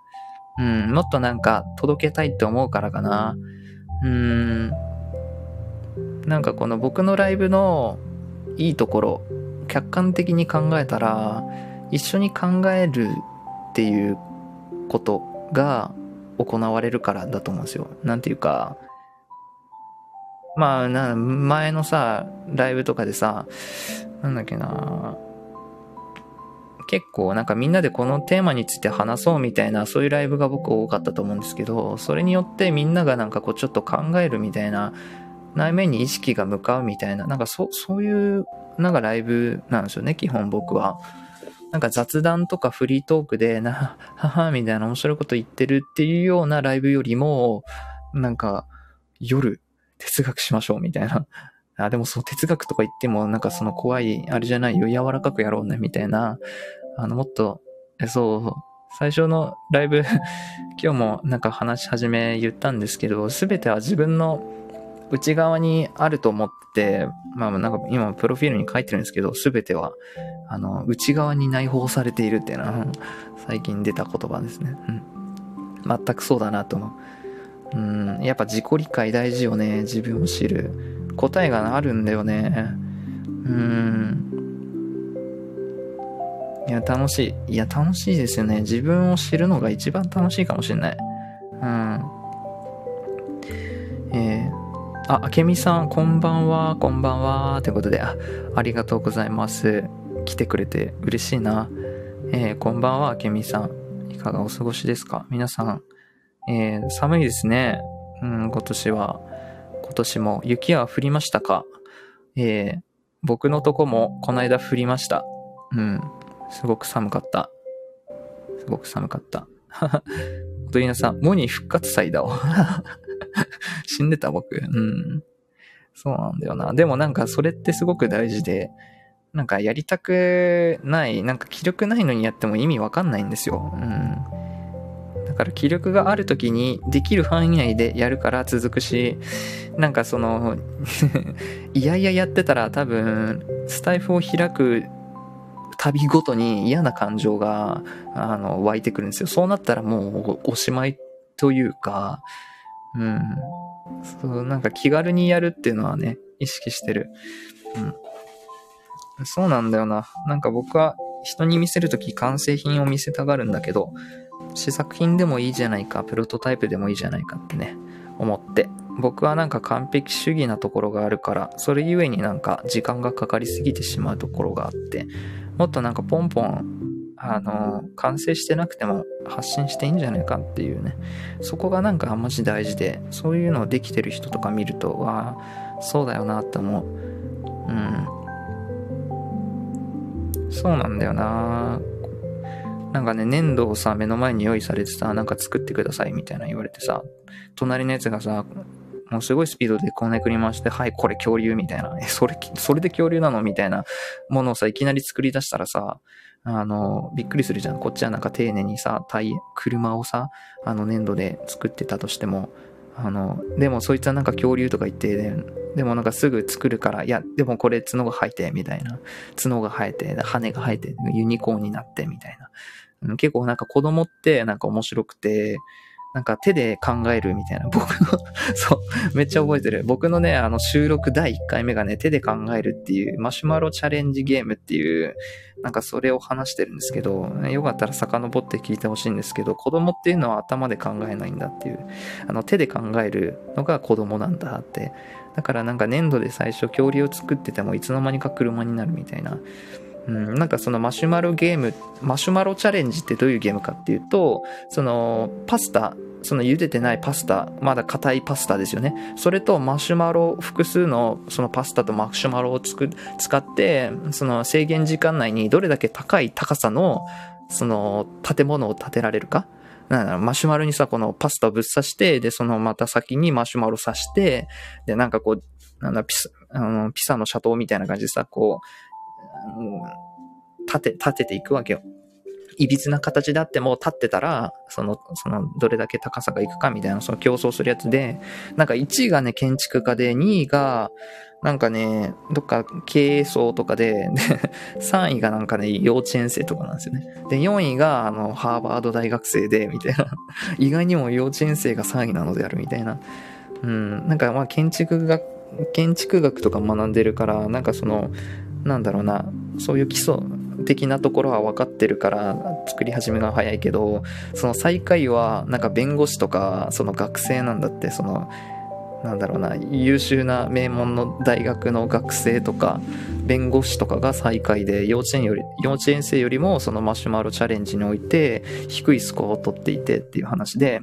うん、もっとなんか届けたいって思うからかな。うーん。なんかこの僕のライブのいいところ、客観的に考えたら、一緒に考えるっていうことが行われるからだと思うんですよ。なんていうか、まあ、前のさ、ライブとかでさ、なんだっけな、結構なんかみんなでこのテーマについて話そうみたいなそういうライブが僕多かったと思うんですけどそれによってみんながなんかこうちょっと考えるみたいな内面に意識が向かうみたいななんかそそういうなんかライブなんですよね基本僕は。なんか雑談とかフリートークでな、ははみたいな面白いこと言ってるっていうようなライブよりもなんか夜哲学しましょうみたいな。あ、でもそう哲学とか言ってもなんかその怖い、あれじゃないよ、柔らかくやろうねみたいな。あの、もっと、えそう、最初のライブ 今日もなんか話し始め言ったんですけど、すべては自分の内側にあると思って、まあなんか今プロフィールに書いてるんですけど、すべては、あの、内側に内包されているっていうのは、最近出た言葉ですね。うん。全くそうだなと思う。うん、やっぱ自己理解大事よね。自分を知る。答えがあるんだよね。うん。いや、楽しい。いや、楽しいですよね。自分を知るのが一番楽しいかもしれない。うん。えーあ、あけみさん、こんばんは、こんばんは。ということで、あ、ありがとうございます。来てくれて嬉しいな。えー、こんばんは、あけみさん。いかがお過ごしですか？皆さん。えー、寒いですね。うん、今年は。今年も雪は降りましたか？えー、僕のとこもこの間降りました。うん、すごく寒かった。すごく寒かった。おとりなさん、モニー復活祭だわ。死んでた僕。うん。そうなんだよな。でもなんかそれってすごく大事で、なんかやりたくない、なんか気力ないのにやっても意味わかんないんですよ。うん。から気力がある時にできる範囲内でやるから続くし、なんかその いやいややってたら多分、スタイフを開く旅ごとに嫌な感情が、あの、湧いてくるんですよ。そうなったらもうおしまいというか、うん。そう、なんか気軽にやるっていうのはね、意識してる。うん。そうなんだよな。なんか僕は人に見せるとき完成品を見せたがるんだけど、試作品でもいいじゃないか、プロトタイプでもいいじゃないかってね、思って。僕はなんか完璧主義なところがあるから、それゆえになんか時間がかかりすぎてしまうところがあって、もっとなんかポンポンあの、完成してなくても発信していいんじゃないかっていうね。そこがなんかマジ大事で、そういうのをできてる人とか見ると、わあ、そうだよなって思う。うん。そうなんだよななんかね、粘土をさ、目の前に用意されてさ、なんか作ってくださいみたいな言われてさ、隣のやつがさ、もうすごいスピードでこねくり回して、はい、これ恐竜みたいな。え、それ、それで恐竜なのみたいなものをさ、いきなり作り出したらさ、あの、びっくりするじゃん。こっちはなんか丁寧にさ、タイ、車をさ、あの粘土で作ってたとしても、あの、でもそいつはなんか恐竜とか言って、ででもなんかすぐ作るから、いや、でもこれ角が生えて、みたいな。角が生えて、羽が生えて、ユニコーンになって、みたいな。結構なんか子供ってなんか面白くて、なんか手で考えるみたいな。僕の そう、めっちゃ覚えてる。僕のね、あの収録第1回目がね、手で考えるっていう、マシュマロチャレンジゲームっていう、なんかそれを話してるんですけど、よかったら遡って聞いてほしいんですけど、子供っていうのは頭で考えないんだっていう、あの手で考えるのが子供なんだって。だからなんか粘土で最初恐竜を作っててもいつの間にか車になるみたいな。うん、なんかそのマシュマロゲーム、マシュマロチャレンジってどういうゲームかっていうと、そのパスタ、その茹でてないパスタ、まだ硬いパスタですよね。それとマシュマロ、複数のそのパスタとマシュマロをつく使って、その制限時間内にどれだけ高い高さの、その建物を建てられるか。なんだマシュマロにさ、このパスタをぶっ刺して、で、そのまた先にマシュマロ刺して、で、なんかこう、なんだ、ピサ、あの、ピサのシャトーみたいな感じでさ、こう、立て、立てていくわけよ。いびつな形であっても立ってたら、その、その、どれだけ高さがいくかみたいな、その競争するやつで、なんか1位がね、建築家で、2位が、なんかね、どっか経営層とかで、で、3位がなんかね、幼稚園生とかなんですよね。で、4位が、あの、ハーバード大学生で、みたいな。意外にも幼稚園生が3位なのであるみたいな。うん、なんかまあ建築学、建築学とか学んでるから、なんかその、なんだろうな、そういう基礎的なところは分かってるから作り始めが早いけど、その最下位はなんか弁護士とか、その学生なんだって、その、なんだろうな、優秀な名門の大学の学生とか、弁護士とかが最下位で、幼稚園より、幼稚園生よりもそのマシュマロチャレンジにおいて低いスコアを取っていてっていう話で、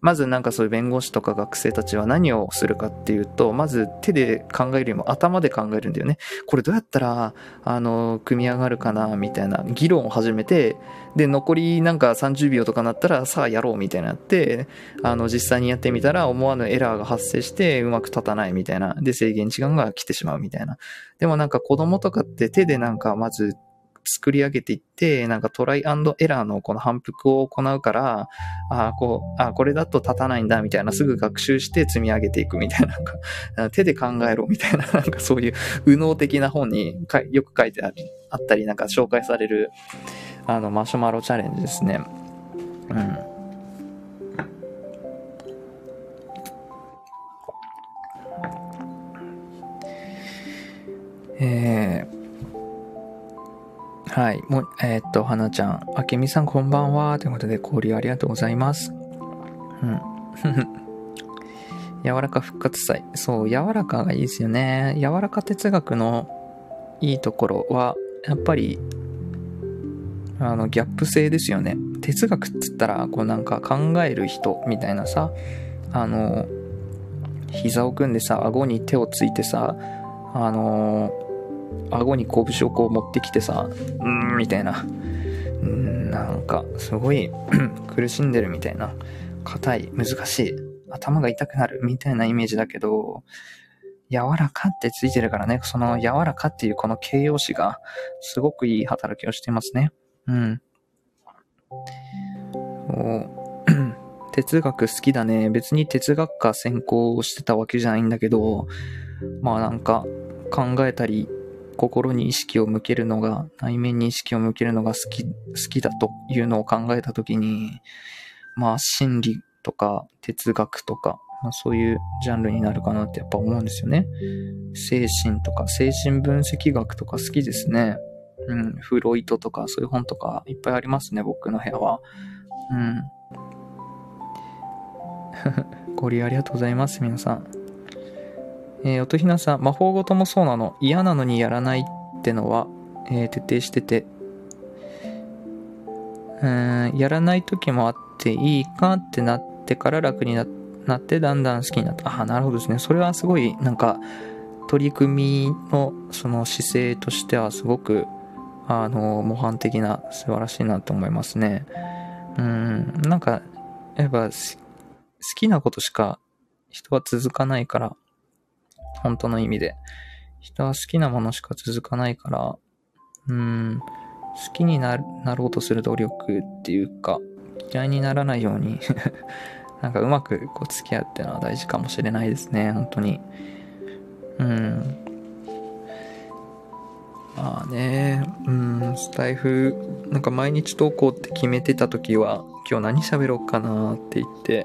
まずなんかそういう弁護士とか学生たちは何をするかっていうと、まず手で考えるよりも頭で考えるんだよね。これどうやったら、あの、組み上がるかな、みたいな議論を始めて、で、残りなんか30秒とかなったら、さあやろうみたいになって、あの、実際にやってみたら思わぬエラーが発生してうまく立たないみたいな。で、制限時間が来てしまうみたいな。でもなんか子供とかって手でなんかまず作り上げていって、なんかトライアンドエラーのこの反復を行うから、ああこう、あこれだと立たないんだみたいな、すぐ学習して積み上げていくみたいな、なんか手で考えろみたいな、なんかそういう右脳的な本によく書いてあったり、なんか紹介される、あの、マシュマロチャレンジですね。うん。えー、はい。もう、えー、っと、はなちゃん。あけみさんこんばんは。ということで、交流ありがとうございます。うん。柔らか復活祭。そう、柔らかがいいですよね。柔らか哲学のいいところは、やっぱり、あの、ギャップ性ですよね。哲学っつったら、こうなんか考える人みたいなさ、あの、膝を組んでさ、顎に手をついてさ、あの顎に拳をこう持ってきてさ、うん、みたいな。うん、なんか、すごい 苦しんでるみたいな。硬い、難しい、頭が痛くなるみたいなイメージだけど、柔らかってついてるからね、その柔らかっていうこの形容詞がすごくいい働きをしてますね。うん。哲学好きだね。別に哲学科専攻してたわけじゃないんだけど、まあなんか考えたり心に意識を向けるのが、内面に意識を向けるのが好き、好きだというのを考えたときに、まあ心理とか哲学とか、まあ、そういうジャンルになるかなってやっぱ思うんですよね。精神とか精神分析学とか好きですね。うん、フロイトとかそういう本とかいっぱいありますね、僕の部屋は。うん。ご利用ありがとうございます、皆さん。えー、音ひなさん、魔法ごともそうなの？嫌なのにやらないってのは、えー、徹底してて、うん、やらない時もあっていいかってなってから楽になってだんだん好きになった。あ、なるほどですね。それはすごい、なんか、取り組みのその姿勢としてはすごく、あの、模範的な素晴らしいなと思いますね。うん、なんか、やっぱ、好きなことしか人は続かないから、本当の意味で。人は好きなものしか続かないから、うん、好きになろうとする努力っていうか、嫌いにならないように なんかうまくこう付き合うっていうのは大事かもしれないですね、本当に。うん。まあね、うん、スタイフ、なんか毎日投稿って決めてた時は、今日何喋ろうかなって言って、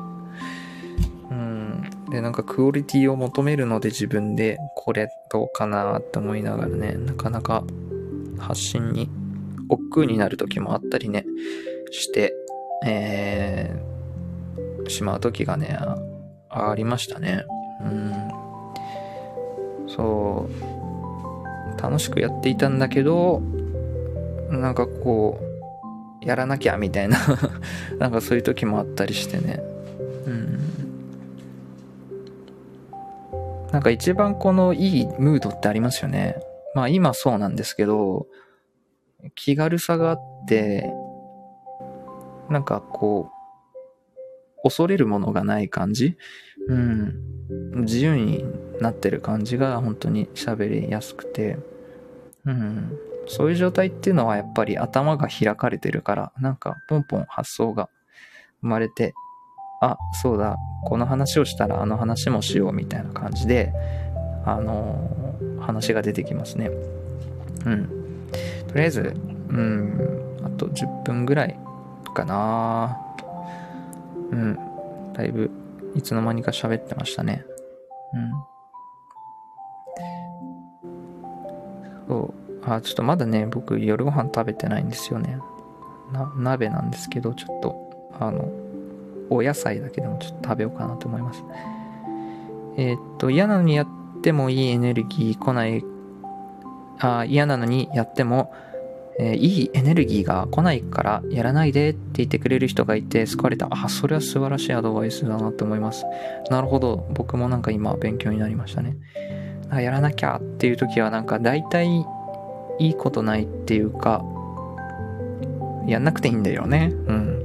で、なんかクオリティを求めるので自分でこれどうかなって思いながらね、なかなか発信に億劫になる時もあったりね、して、えー、しまう時がね、ありましたね。うん。そう、楽しくやっていたんだけど、なんかこう、やらなきゃみたいな なんかそういう時もあったりしてね。なんか一番このいいムードってありますよね。まあ今そうなんですけど、気軽さがあって、なんかこう、恐れるものがない感じ？うん。自由になってる感じが本当に喋りやすくて、うん。そういう状態っていうのはやっぱり頭が開かれてるから、なんかポンポン発想が生まれてあ、そうだ、この話をしたらあの話もしようみたいな感じで、あのー、話が出てきますね。うん。とりあえず、うん、あと10分ぐらいかなうん。だいぶ、いつの間にか喋ってましたね。うん。そう。あ、ちょっとまだね、僕夜ご飯食べてないんですよね。な、鍋なんですけど、ちょっと、あの、お野菜だけでもちょっと食べようかなと思います。えー、っと、嫌なのにやってもいいエネルギー来ない、あ嫌なのにやってもえーいいエネルギーが来ないからやらないでって言ってくれる人がいて救われた。あ、それは素晴らしいアドバイスだなって思います。なるほど。僕もなんか今勉強になりましたね。あやらなきゃっていう時はなんか大体いいことないっていうか、やんなくていいんだよね。うん。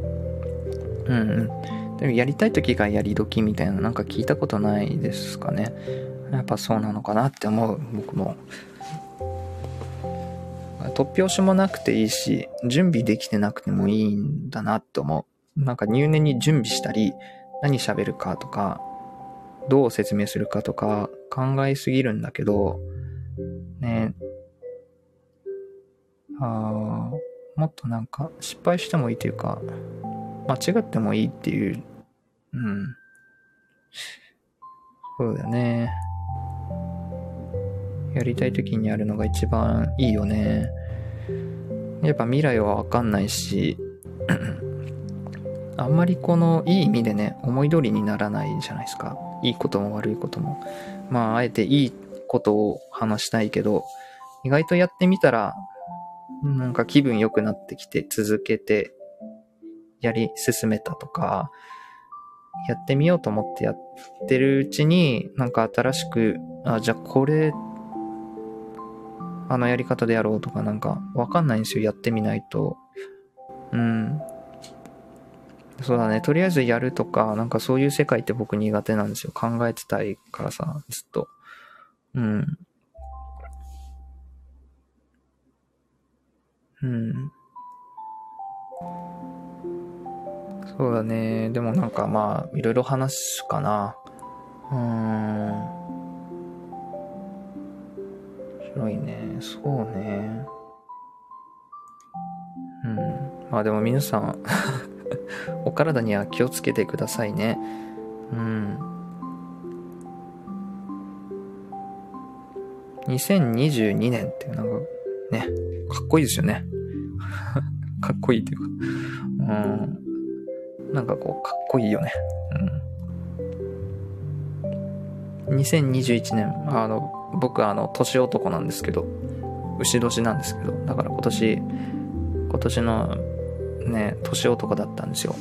うんうん。でもやりたい時がやり時みたいななんか聞いたことないですかね。やっぱそうなのかなって思う、僕も。突拍子もなくていいし、準備できてなくてもいいんだなって思う。なんか入念に準備したり、何喋るかとか、どう説明するかとか考えすぎるんだけど、ねあもっとなんか失敗してもいいというか、間違ってもいいっていう、うん。そうだよね。やりたい時にやるのが一番いいよね。やっぱ未来はわかんないし、あんまりこのいい意味でね、思い通りにならないじゃないですか。いいことも悪いことも。まあ、あえていいことを話したいけど、意外とやってみたら、なんか気分良くなってきて、続けて、やり進めたとか、やってみようと思ってやってるうちに、なんか新しく、あ、じゃあこれ、あのやり方でやろうとかなんかわかんないんですよ、やってみないと。うん。そうだね。とりあえずやるとか、なんかそういう世界って僕苦手なんですよ。考えてたいからさ、ずっと。うん。うん。そうだね。でもなんかまあ、いろいろ話すかな。うーん。面白いね。そうね。うん。まあでも皆さん、お体には気をつけてくださいね。うん。2022年ってなんかね、かっこいいですよね。かっこいいっていうか。うん。なんかこう、かっこいいよね。うん。2021年、あの、僕あの、年男なんですけど、牛年なんですけど、だから今年、今年のね、年男だったんですよ。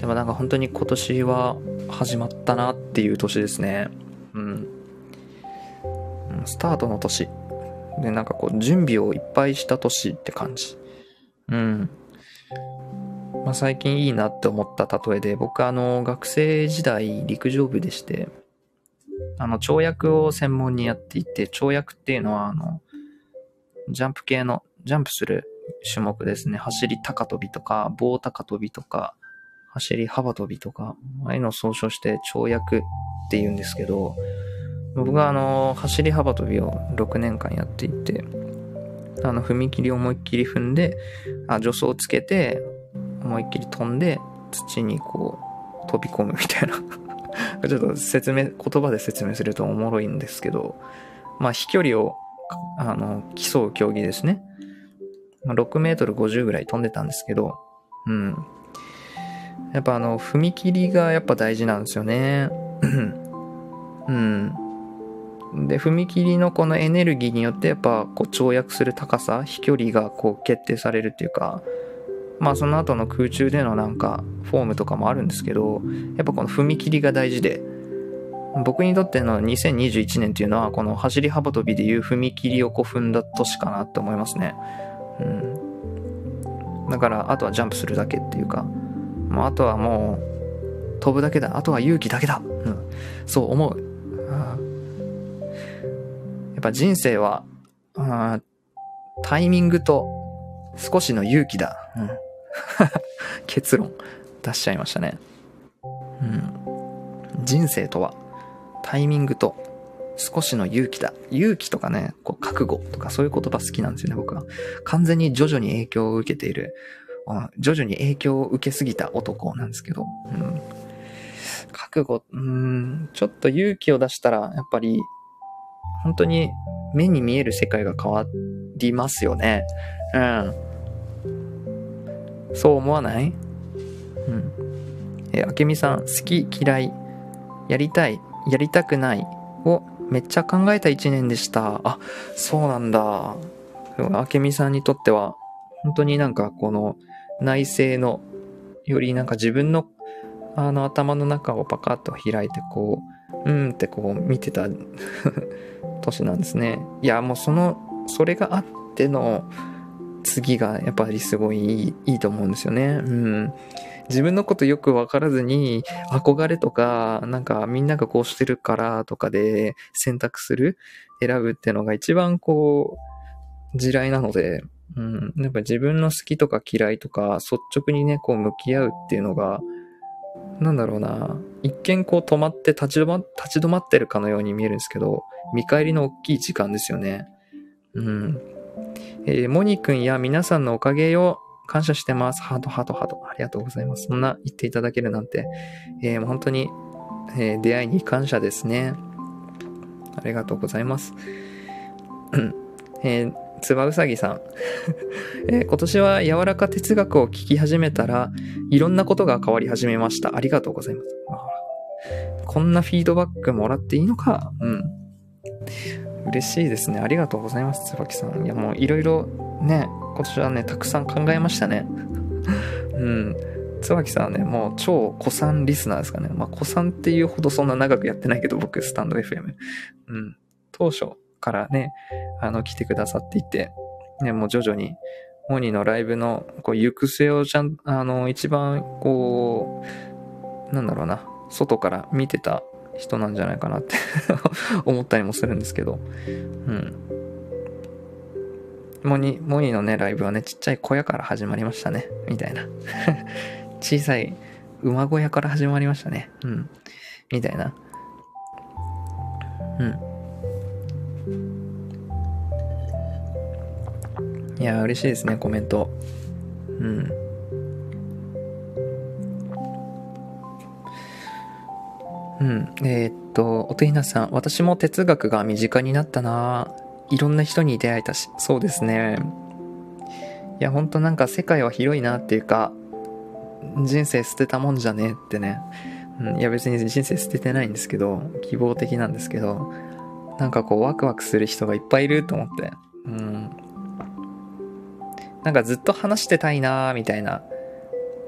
でもなんか本当に今年は始まったなっていう年ですね。うん。スタートの年。で、なんかこう、準備をいっぱいした年って感じ。うん。まあ最近いいなって思った例えで、僕あの、学生時代陸上部でして、あの、跳躍を専門にやっていて、跳躍っていうのはあの、ジャンプ系の、ジャンプする種目ですね。走り高跳びとか、棒高跳びとか、走り幅跳びとか、ああいうのを総称して跳躍って言うんですけど、僕はあの、走り幅跳びを6年間やっていて、あの、踏切を思いっきり踏んで、あ助走をつけて、思いっきり飛んで、土にこう、飛び込むみたいな。ちょっと説明、言葉で説明するとおもろいんですけど、まあ飛距離を、あの、競う競技ですね。ま6メートル50ぐらい飛んでたんですけど、うん。やっぱあの、踏切がやっぱ大事なんですよね。うん。で、踏切のこのエネルギーによってやっぱこう跳躍する高さ、飛距離がこう決定されるっていうか、まあその後の空中でのなんかフォームとかもあるんですけど、やっぱこの踏切が大事で、僕にとっての2021年っていうのはこの走り幅跳びでいう踏切をこう踏んだ年かなって思いますね。うん。だからあとはジャンプするだけっていうか、もうあとはもう飛ぶだけだ。あとは勇気だけだ。うん。そう思う。うんやっぱ人生は、うんタイミングと少しの勇気だ。うん、結論出しちゃいましたね。うん。人生とはタイミングと少しの勇気だ。勇気とかね、こう覚悟とかそういう言葉好きなんですよね、僕は。完全に徐々に影響を受けている、うん徐々に影響を受けすぎた男なんですけど、うん、覚悟、うん、ちょっと勇気を出したら、やっぱり、本当に目に見える世界が変わりますよね。うん。そう思わない？うん。え、あけみさん、好き、嫌い、やりたい、やりたくないをめっちゃ考えた一年でした。あ、そうなんだ。明美さんにとっては、本当になんかこの内政の、よりなんか自分のあの頭の中をパカッと開いてこう、うんってこう見てた 年なんですね。いや、もうその、それがあっての次がやっぱりすごいいいと思うんですよね。うん。自分のことよくわからずに、憧れとか、なんかみんながこうしてるからとかで選択する、選ぶっていうのが一番こう、地雷なので、うん。やっぱ自分の好きとか嫌いとか、率直にね、こう向き合うっていうのが、なんだろうな。一見こう止まって立ち止ま、立ち止まってるかのように見えるんですけど、見返りの大きい時間ですよね。うん。えー、モニ君や皆さんのおかげを感謝してます。ハート、ハート、ハート。ありがとうございます。そんな言っていただけるなんて、えー、本当に、えー、出会いに感謝ですね。ありがとうございます。えー、つばうさぎさん、えー、今年は柔らか哲学を聞き始めたら、いろんなことが変わり始めました。ありがとうございます。こんなフィードバックもらっていいのかうん。嬉しいですね。ありがとうございます、椿さん。いや、もういろいろね、今年はね、たくさん考えましたね。うん。椿さんはね、もう超古参リスナーですかね。まあ、古参っていうほどそんな長くやってないけど、僕、スタンド FM。うん。当初からね、あの、来てくださっていて、ね、もう徐々に、モニーのライブの、こう、行く末をちゃん、あの、一番、こう、なんだろうな、外から見てた人なんじゃないかなって 思ったりもするんですけど、うん。モニ、モニのね、ライブはね、ちっちゃい小屋から始まりましたね、みたいな。小さい馬小屋から始まりましたね。うん。みたいな。うん。いや、嬉しいですね、コメント。うん。うん。えー、っと、お手ひなさん、私も哲学が身近になったないろんな人に出会えたし、そうですね。いや、ほんとなんか世界は広いなっていうか、人生捨てたもんじゃねえってね。うん、いや別に人生捨ててないんですけど、希望的なんですけど、なんかこうワクワクする人がいっぱいいると思って。うん。なんかずっと話してたいなーみたいな、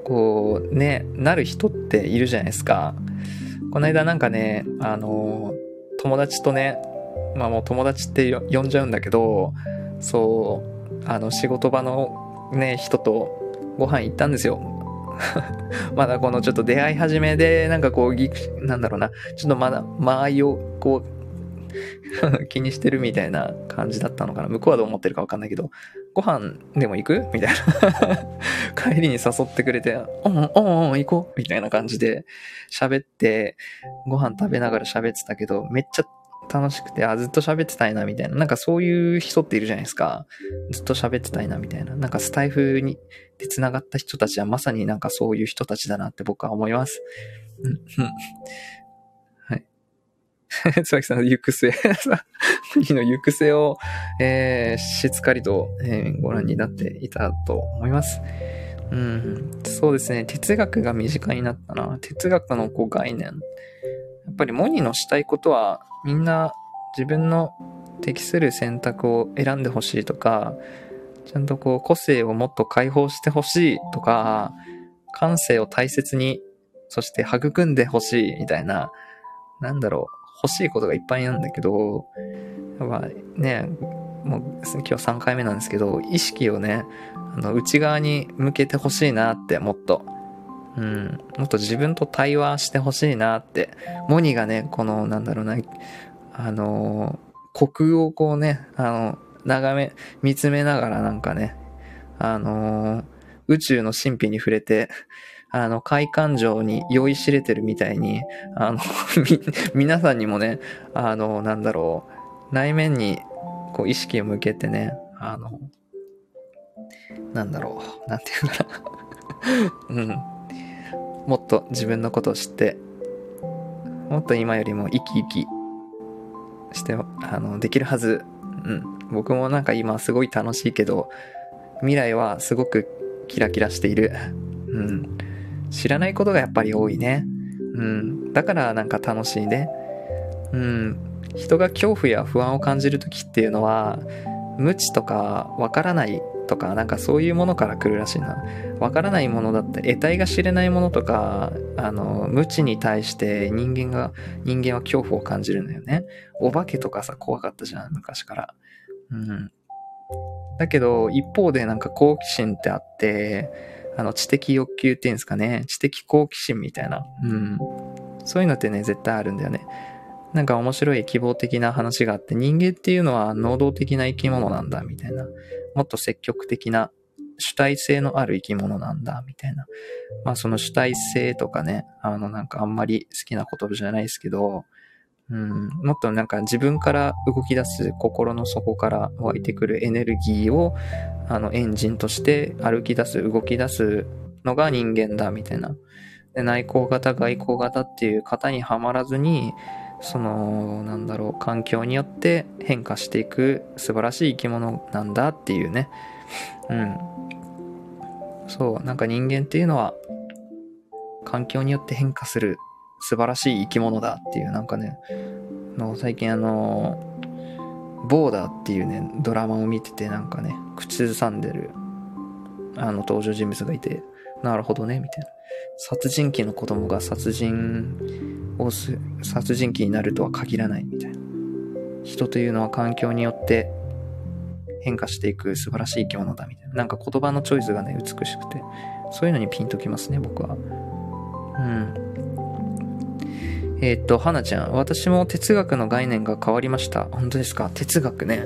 こうね、なる人っているじゃないですか。この間なんかね、あの、友達とね、まあもう友達って呼んじゃうんだけど、そう、あの仕事場のね、人とご飯行ったんですよ。まだこのちょっと出会い始めで、なんかこう、なんだろうな、ちょっとまだ間合いをこう 気にしてるみたいな感じだったのかな。向こうはどう思ってるかわかんないけど、ご飯でも行く？みたいな帰りに誘ってくれて、おん、おん、おん、行こうみたいな感じで喋って、ご飯食べながら喋ってたけど、めっちゃ楽しくて、あ、ずっと喋ってたいな、みたいな。なんかそういう人っているじゃないですか。ずっと喋ってたいな、みたいな。なんかスタイフに、で繋がった人たちはまさになんかそういう人たちだなって僕は思います。うん、はい。つばきさん行く末次の行く末を、えー、しっかりと、えー、ご覧になっていたと思います。うん、そうですね。哲学が身近になったな。哲学のこう概念。やっぱりモニのしたいことはみんな自分の適する選択を選んでほしいとか、ちゃんとこう個性をもっと解放してほしいとか、感性を大切に、そして育んでほしいみたいな、なんだろう、欲しいことがいっぱいなんだけど、やっぱね、もう今日3回目なんですけど、意識をね、あの内側に向けてほしいなってもっとうん、もっと自分と対話してほしいなって。モニがね、この、なんだろうな、あの虚空をこうね、あの、眺め、見つめながらなんかね、あの宇宙の神秘に触れて、あの、快感情に酔いしれてるみたいに、あの、み皆さんにもね、あの、なんだろう、内面に、こう、意識を向けてね、あの、なんだろう、なんていうかなうん。もっと自分のことを知って、もっと今よりも生き生きして、あの、できるはず。うん。僕もなんか今すごい楽しいけど、未来はすごくキラキラしている。うん。知らないことがやっぱり多いね。うん。だからなんか楽しいね。うん。人が恐怖や不安を感じる時っていうのは、無知とかわからないとか、なんかそういうものから来るらしいな。わからないものだって、得体が知れないものとか、あの、無知に対して人間が、人間は恐怖を感じるんだよね。お化けとかさ、怖かったじゃん、昔から。うん。だけど、一方でなんか好奇心ってあって、あの、知的欲求っていうんですかね。知的好奇心みたいな。うん。そういうのってね、絶対あるんだよね。なんか面白い希望的な話があって、人間っていうのは能動的な生き物なんだ、みたいな。もっと積極的な主体性のある生き物なんだ、みたいな。まあその主体性とかね、あのなんかあんまり好きな言葉じゃないですけど、うん、もっとなんか自分から動き出す心の底から湧いてくるエネルギーをあのエンジンとして歩き出す、動き出すのが人間だ、みたいな。で内向型、外向型っていう型にはまらずに、その、なんだろう、環境によって変化していく素晴らしい生き物なんだっていうね。うん。そう、なんか人間っていうのは、環境によって変化する素晴らしい生き物だっていう、なんかね、の最近あの、ボーダーっていうね、ドラマを見てて、なんかね、口ずさんでる、あの登場人物がいて、なるほどね、みたいな。殺人鬼の子供が殺人をす、殺人鬼になるとは限らないみたいな。人というのは環境によって変化していく素晴らしい生き物だみたいな。なんか言葉のチョイスがね、美しくて、そういうのにピンときますね、僕は。うん。えっと、花ちゃん、私も哲学の概念が変わりました。本当ですか？哲学ね。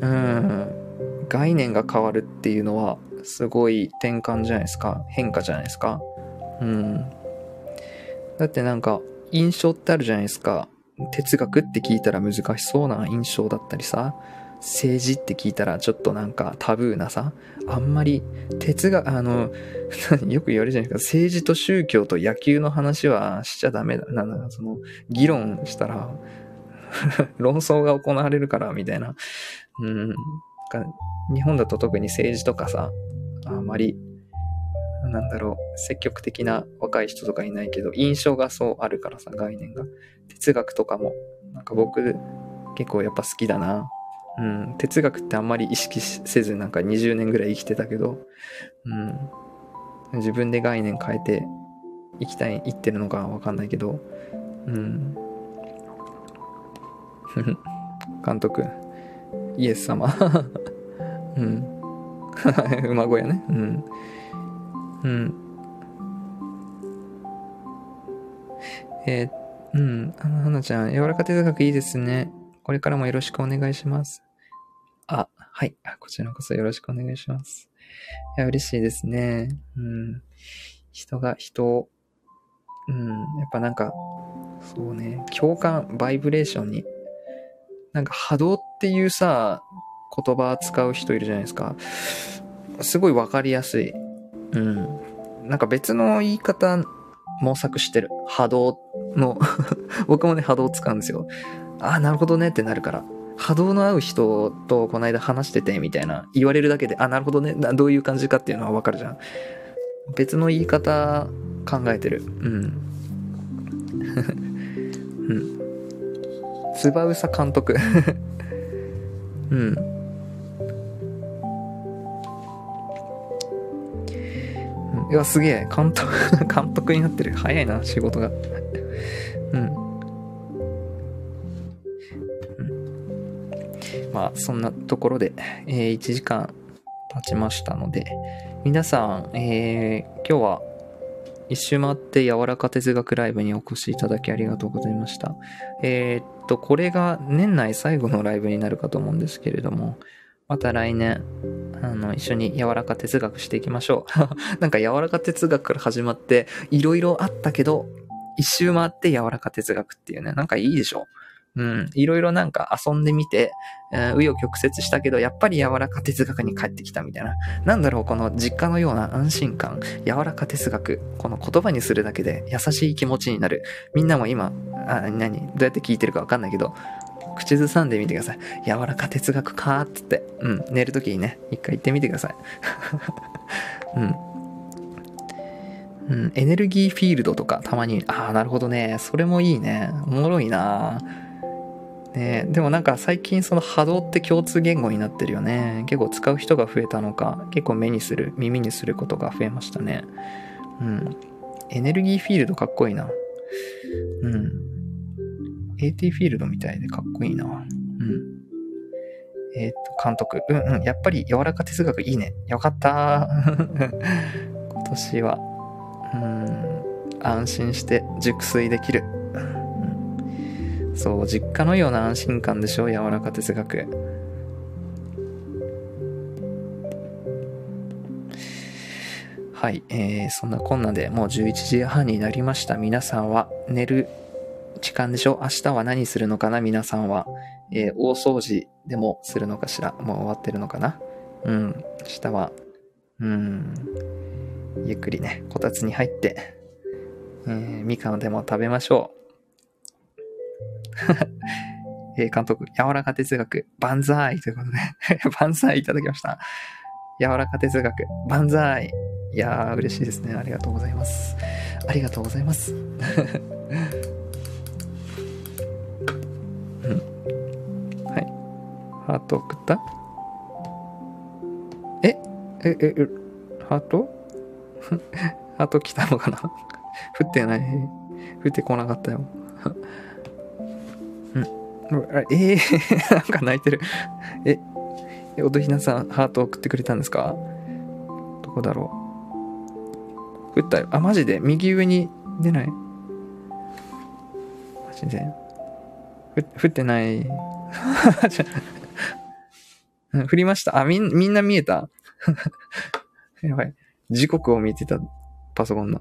うん。概念が変わるっていうのは、すごい転換じゃないですか？変化じゃないですか？うん。だってなんか、印象ってあるじゃないですか。哲学って聞いたら難しそうな印象だったりさ。政治って聞いたらちょっとなんかタブーなさ。あんまり哲学、あの、よく言われるじゃないですか。政治と宗教と野球の話はしちゃダメだ。なんだ、その、議論したら、論争が行われるから、みたいな。うん。日本だと特に政治とかさ、あんまり、なんだろう、積極的な若い人とかいないけど、印象がそうあるからさ、概念が。哲学とかも、なんか僕、結構やっぱ好きだな。うん。哲学ってあんまり意識せず、なんか20年ぐらい生きてたけど、うん。自分で概念変えて生きたい、生ってるのかわかんないけど、うん。監督、イエス様。うん。馬小屋ね。うん。うん。えーうん。あの、花ちゃん、柔らか哲学いいですね。これからもよろしくお願いします。あ、はい。こちらこそよろしくお願いします。いや、嬉しいですね。うん。人が人を、うん。やっぱなんか、そうね、共感、バイブレーションに、なんか波動っていうさ、言葉使う人いるじゃないですか。すごいわかりやすい。うん。なんか別の言い方模索してる。波動の 僕もね、波動使うんですよ。ああ、なるほどねってなるから。波動の合う人とこの間話しててみたいな言われるだけで、あ、なるほどね。どういう感じかっていうのはわかるじゃん。別の言い方考えてる。うん。うん。つばうさ監督。うん。うんいや、すげえ。監督、監督になってる。早いな、仕事が。うん、まあ、そんなところで、えー1時間経ちましたので、皆さん、えー今日は一周回って柔らか哲学ライブにお越しいただきありがとうございました。えーっと、これが年内最後のライブになるかと思うんですけれども、また来年、あの、一緒に柔らか哲学していきましょう。なんか柔らか哲学から始まって、いろいろあったけど、一周回って柔らか哲学っていうね、なんかいいでしょ？うん。いろいろなんか遊んでみて、えー紆余曲折したけど、やっぱり柔らか哲学に帰ってきたみたいな。なんだろう、この実家のような安心感、柔らか哲学、この言葉にするだけで優しい気持ちになる。みんなも今、あ、何？どうやって聞いてるかわかんないけど、口ずさんでみてください。柔らか哲学かーっつって。うん。寝るときにね、一回言ってみてください。うん。うん、エネルギーフィールドとかたまに、ああ、なるほどね。それもいいね。おもろいな。ねでもなんか最近その波動って共通言語になってるよね。結構使う人が増えたのか、結構目にする、耳にすることが増えましたね。うん。エネルギーフィールドかっこいいな。うん。AT フィールドみたいでかっこいいな。うん。えっ、ー、と、監督。うんうん。やっぱり柔らか哲学いいね。よかった 今年は、うん、安心して熟睡できる。そう、実家のような安心感でしょ柔らか哲学。はい、えー、そんなこんなでもう11時半になりました。皆さんは寝る時間でしょ？明日は何するのかな？皆さんは。えー、大掃除でもするのかしら？もう終わってるのかな？うん。明日は、うん。ゆっくりね、こたつに入って、えー、みかんでも食べましょう。えー、監督、柔らか哲学、万歳ということで 万歳いただきました。柔らか哲学、万歳いやー、嬉しいですね。ありがとうございます。ありがとうございます。ハート送ったえ？え、え、え、ハート？ハート来たのかな？降ってない？降ってこなかったようんええー、なんか泣いてる。え、おとひなさん、ハート送ってくれたんですか？どこだろう？打ったよ。あ、マジで？右上に出ない？マジで？降ってない。振りました？あ、みん、みんな見えた？やばい。時刻を見てた、パソコンの。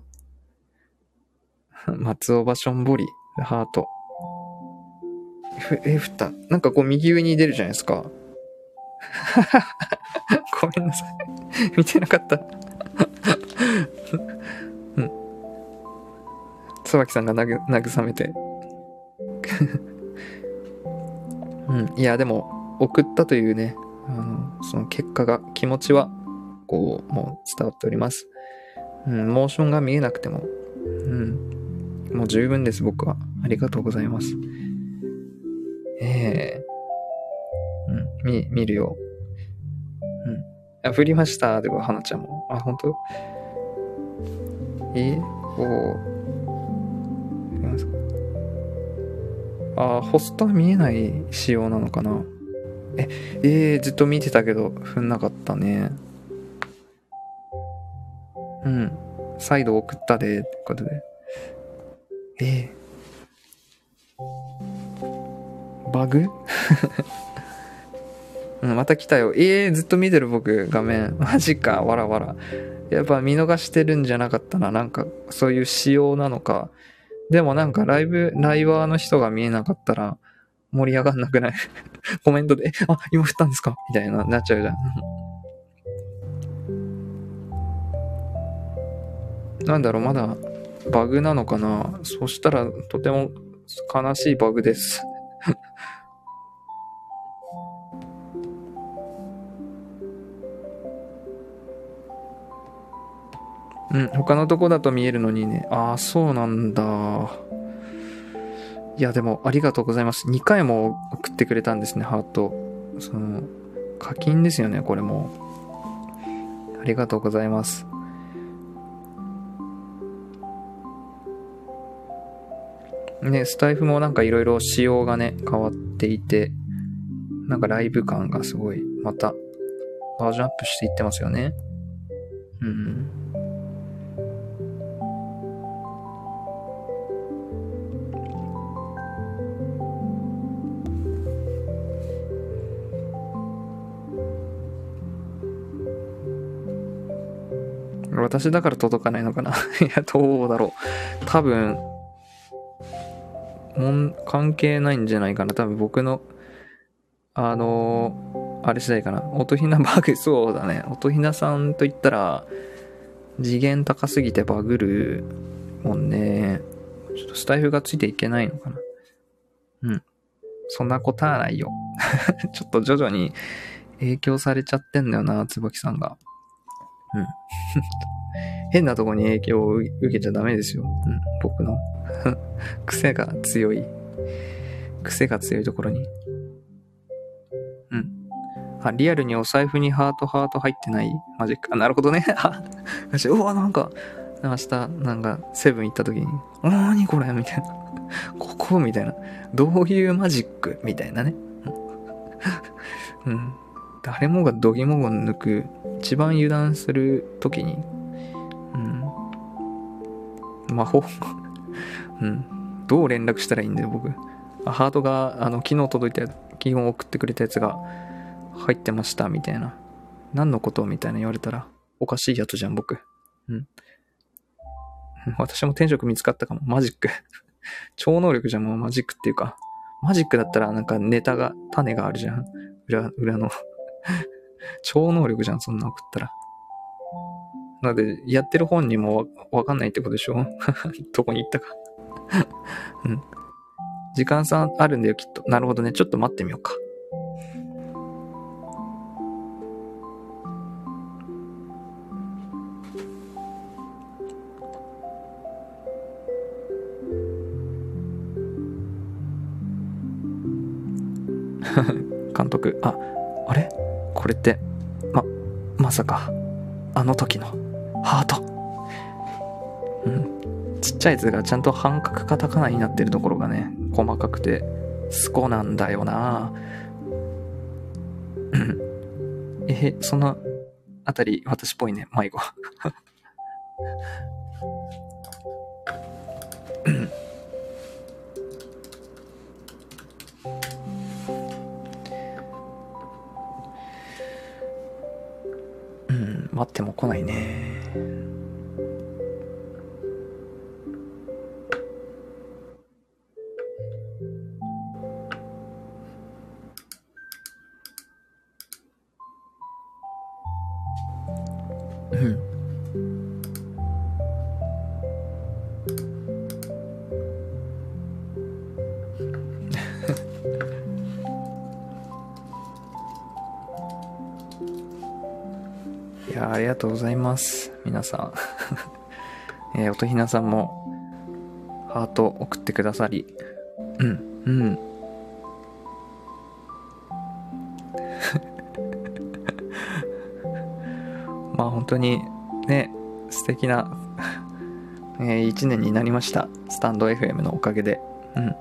松尾葉しょんぼり、ハート。え、降った。なんかこう右上に出るじゃないですか。ごめんなさい。見てなかった。うん。椿さんが慰めて。うん。いや、でも、送ったというね、あの、その結果が、気持ちは、こう、もう伝わっております。うん、モーションが見えなくても、うん。もう十分です、僕は。ありがとうございます。ええー、うん、見、見るよ。うん。あ、振りました。でも、花ちゃんも。あ、本当？えー、おあ、ホストは見えない仕様なのかな？え、えー、ずっと見てたけど、踏んなかったね。うん。再度送ったで、ってことで。えーバグ？うん、また来たよ。ええー、ずっと見てる僕、画面。マジか、わらわら。やっぱ見逃してるんじゃなかったな。なんか、そういう仕様なのか。でもなんか、ライブ、ライバーの人が見えなかったら、盛り上がんなくない？コメントで、あ、今振ったんですか？みたいな、なっちゃうじゃん。なんだろう、まだ、バグなのかな？そしたら、とても悲しいバグです。うん、他のとこだと見えるのにね。ああ、そうなんだ。いや、でも、ありがとうございます。2回も送ってくれたんですね、ハート。その、課金ですよね、これも。ありがとうございます。ね、スタイフもなんかいろいろ仕様がね、変わっていて、なんかライブ感がすごい、また、バージョンアップしていってますよね。うん。私だから届かないのかな？いや、どうだろう。多分、もん、関係ないんじゃないかな。多分僕の、あのー、あれ次第かな。音ひなバグ、そうだね。音ひなさんと言ったら、次元高すぎてバグるもんね。ちょっとスタイフがついていけないのかな。うん。そんなことはないよ。ちょっと徐々に影響されちゃってんだよな、椿さんが。うん。変なとこに影響を受けちゃダメですよ。うん、僕の 癖が強い癖が強いところに。うん。あ、リアルにお財布にハートハート入ってない？マジック。あ、なるほどね。あ、私、うわ、なんか、明日、なんか、セブン行った時に、なにこれ？みたいな。ここ？みたいな。どういうマジック？みたいなね。うん。誰もが度肝を抜く、一番油断する時に、うん。魔法？うん。どう連絡したらいいんだよ、僕。ハートが、あの、昨日届いた、基本送ってくれたやつが入ってました、みたいな。何のこと？みたいな言われたら、おかしいやつじゃん、僕。うん。私も転職見つかったかも。マジック。超能力じゃん、もうマジックっていうか。マジックだったらなんかネタが、種があるじゃん。裏、裏の。超能力じゃん、そんな送ったら。なので、やってる本にもわわかんないってことでしょ？どこに行ったか。うん。時間差あるんだよ、きっと。なるほどね。ちょっと待ってみようか。監督、あ、あれ？これって、ま、まさか、あの時の、ハート。うん？ちっちゃい図がちゃんと半角カタカナになってるところがね、細かくて、スコなんだよなうんえ、そのあたり、私っぽいね、迷子。待っても来ないね。うん。やありがとうございます。皆さん。えー、音ひなさんも、ハート送ってくださり。うん、うん。まあ本当にね、素敵な、えー、一年になりました。スタンド FM のおかげで。うん。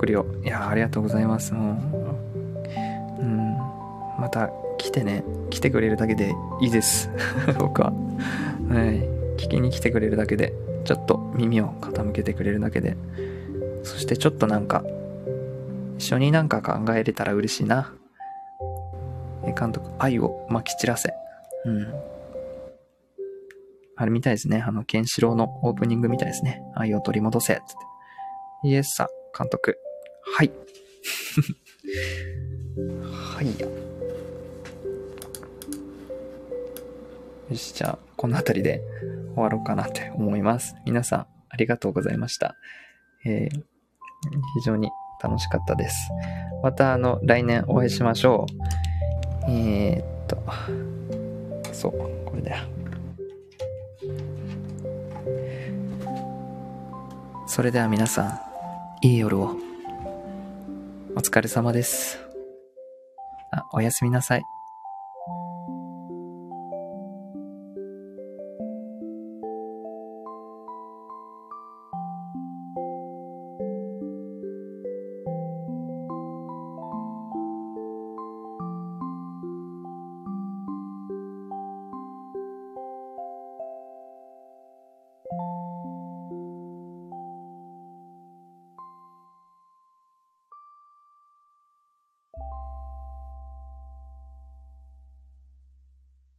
送るよ。いやありがとうございます。もう、うん。また来てね。来てくれるだけでいいです。僕は。はい。聞きに来てくれるだけで、ちょっと耳を傾けてくれるだけで。そしてちょっとなんか、一緒になんか考えれたら嬉しいな。監督、愛をまき散らせ。うん。あれみたいですね。あの、ケンシロウのオープニングみたいですね。愛を取り戻せ。つって。イエスさ、監督。はい。はい。よし、じゃあ、この辺りで終わろうかなって思います。皆さん、ありがとうございました。えー、非常に楽しかったです。また、あの、来年お会いしましょう。えー、っと、そう、これだよ。それでは皆さん、いい夜を。お疲れ様です。あ、おやすみなさい。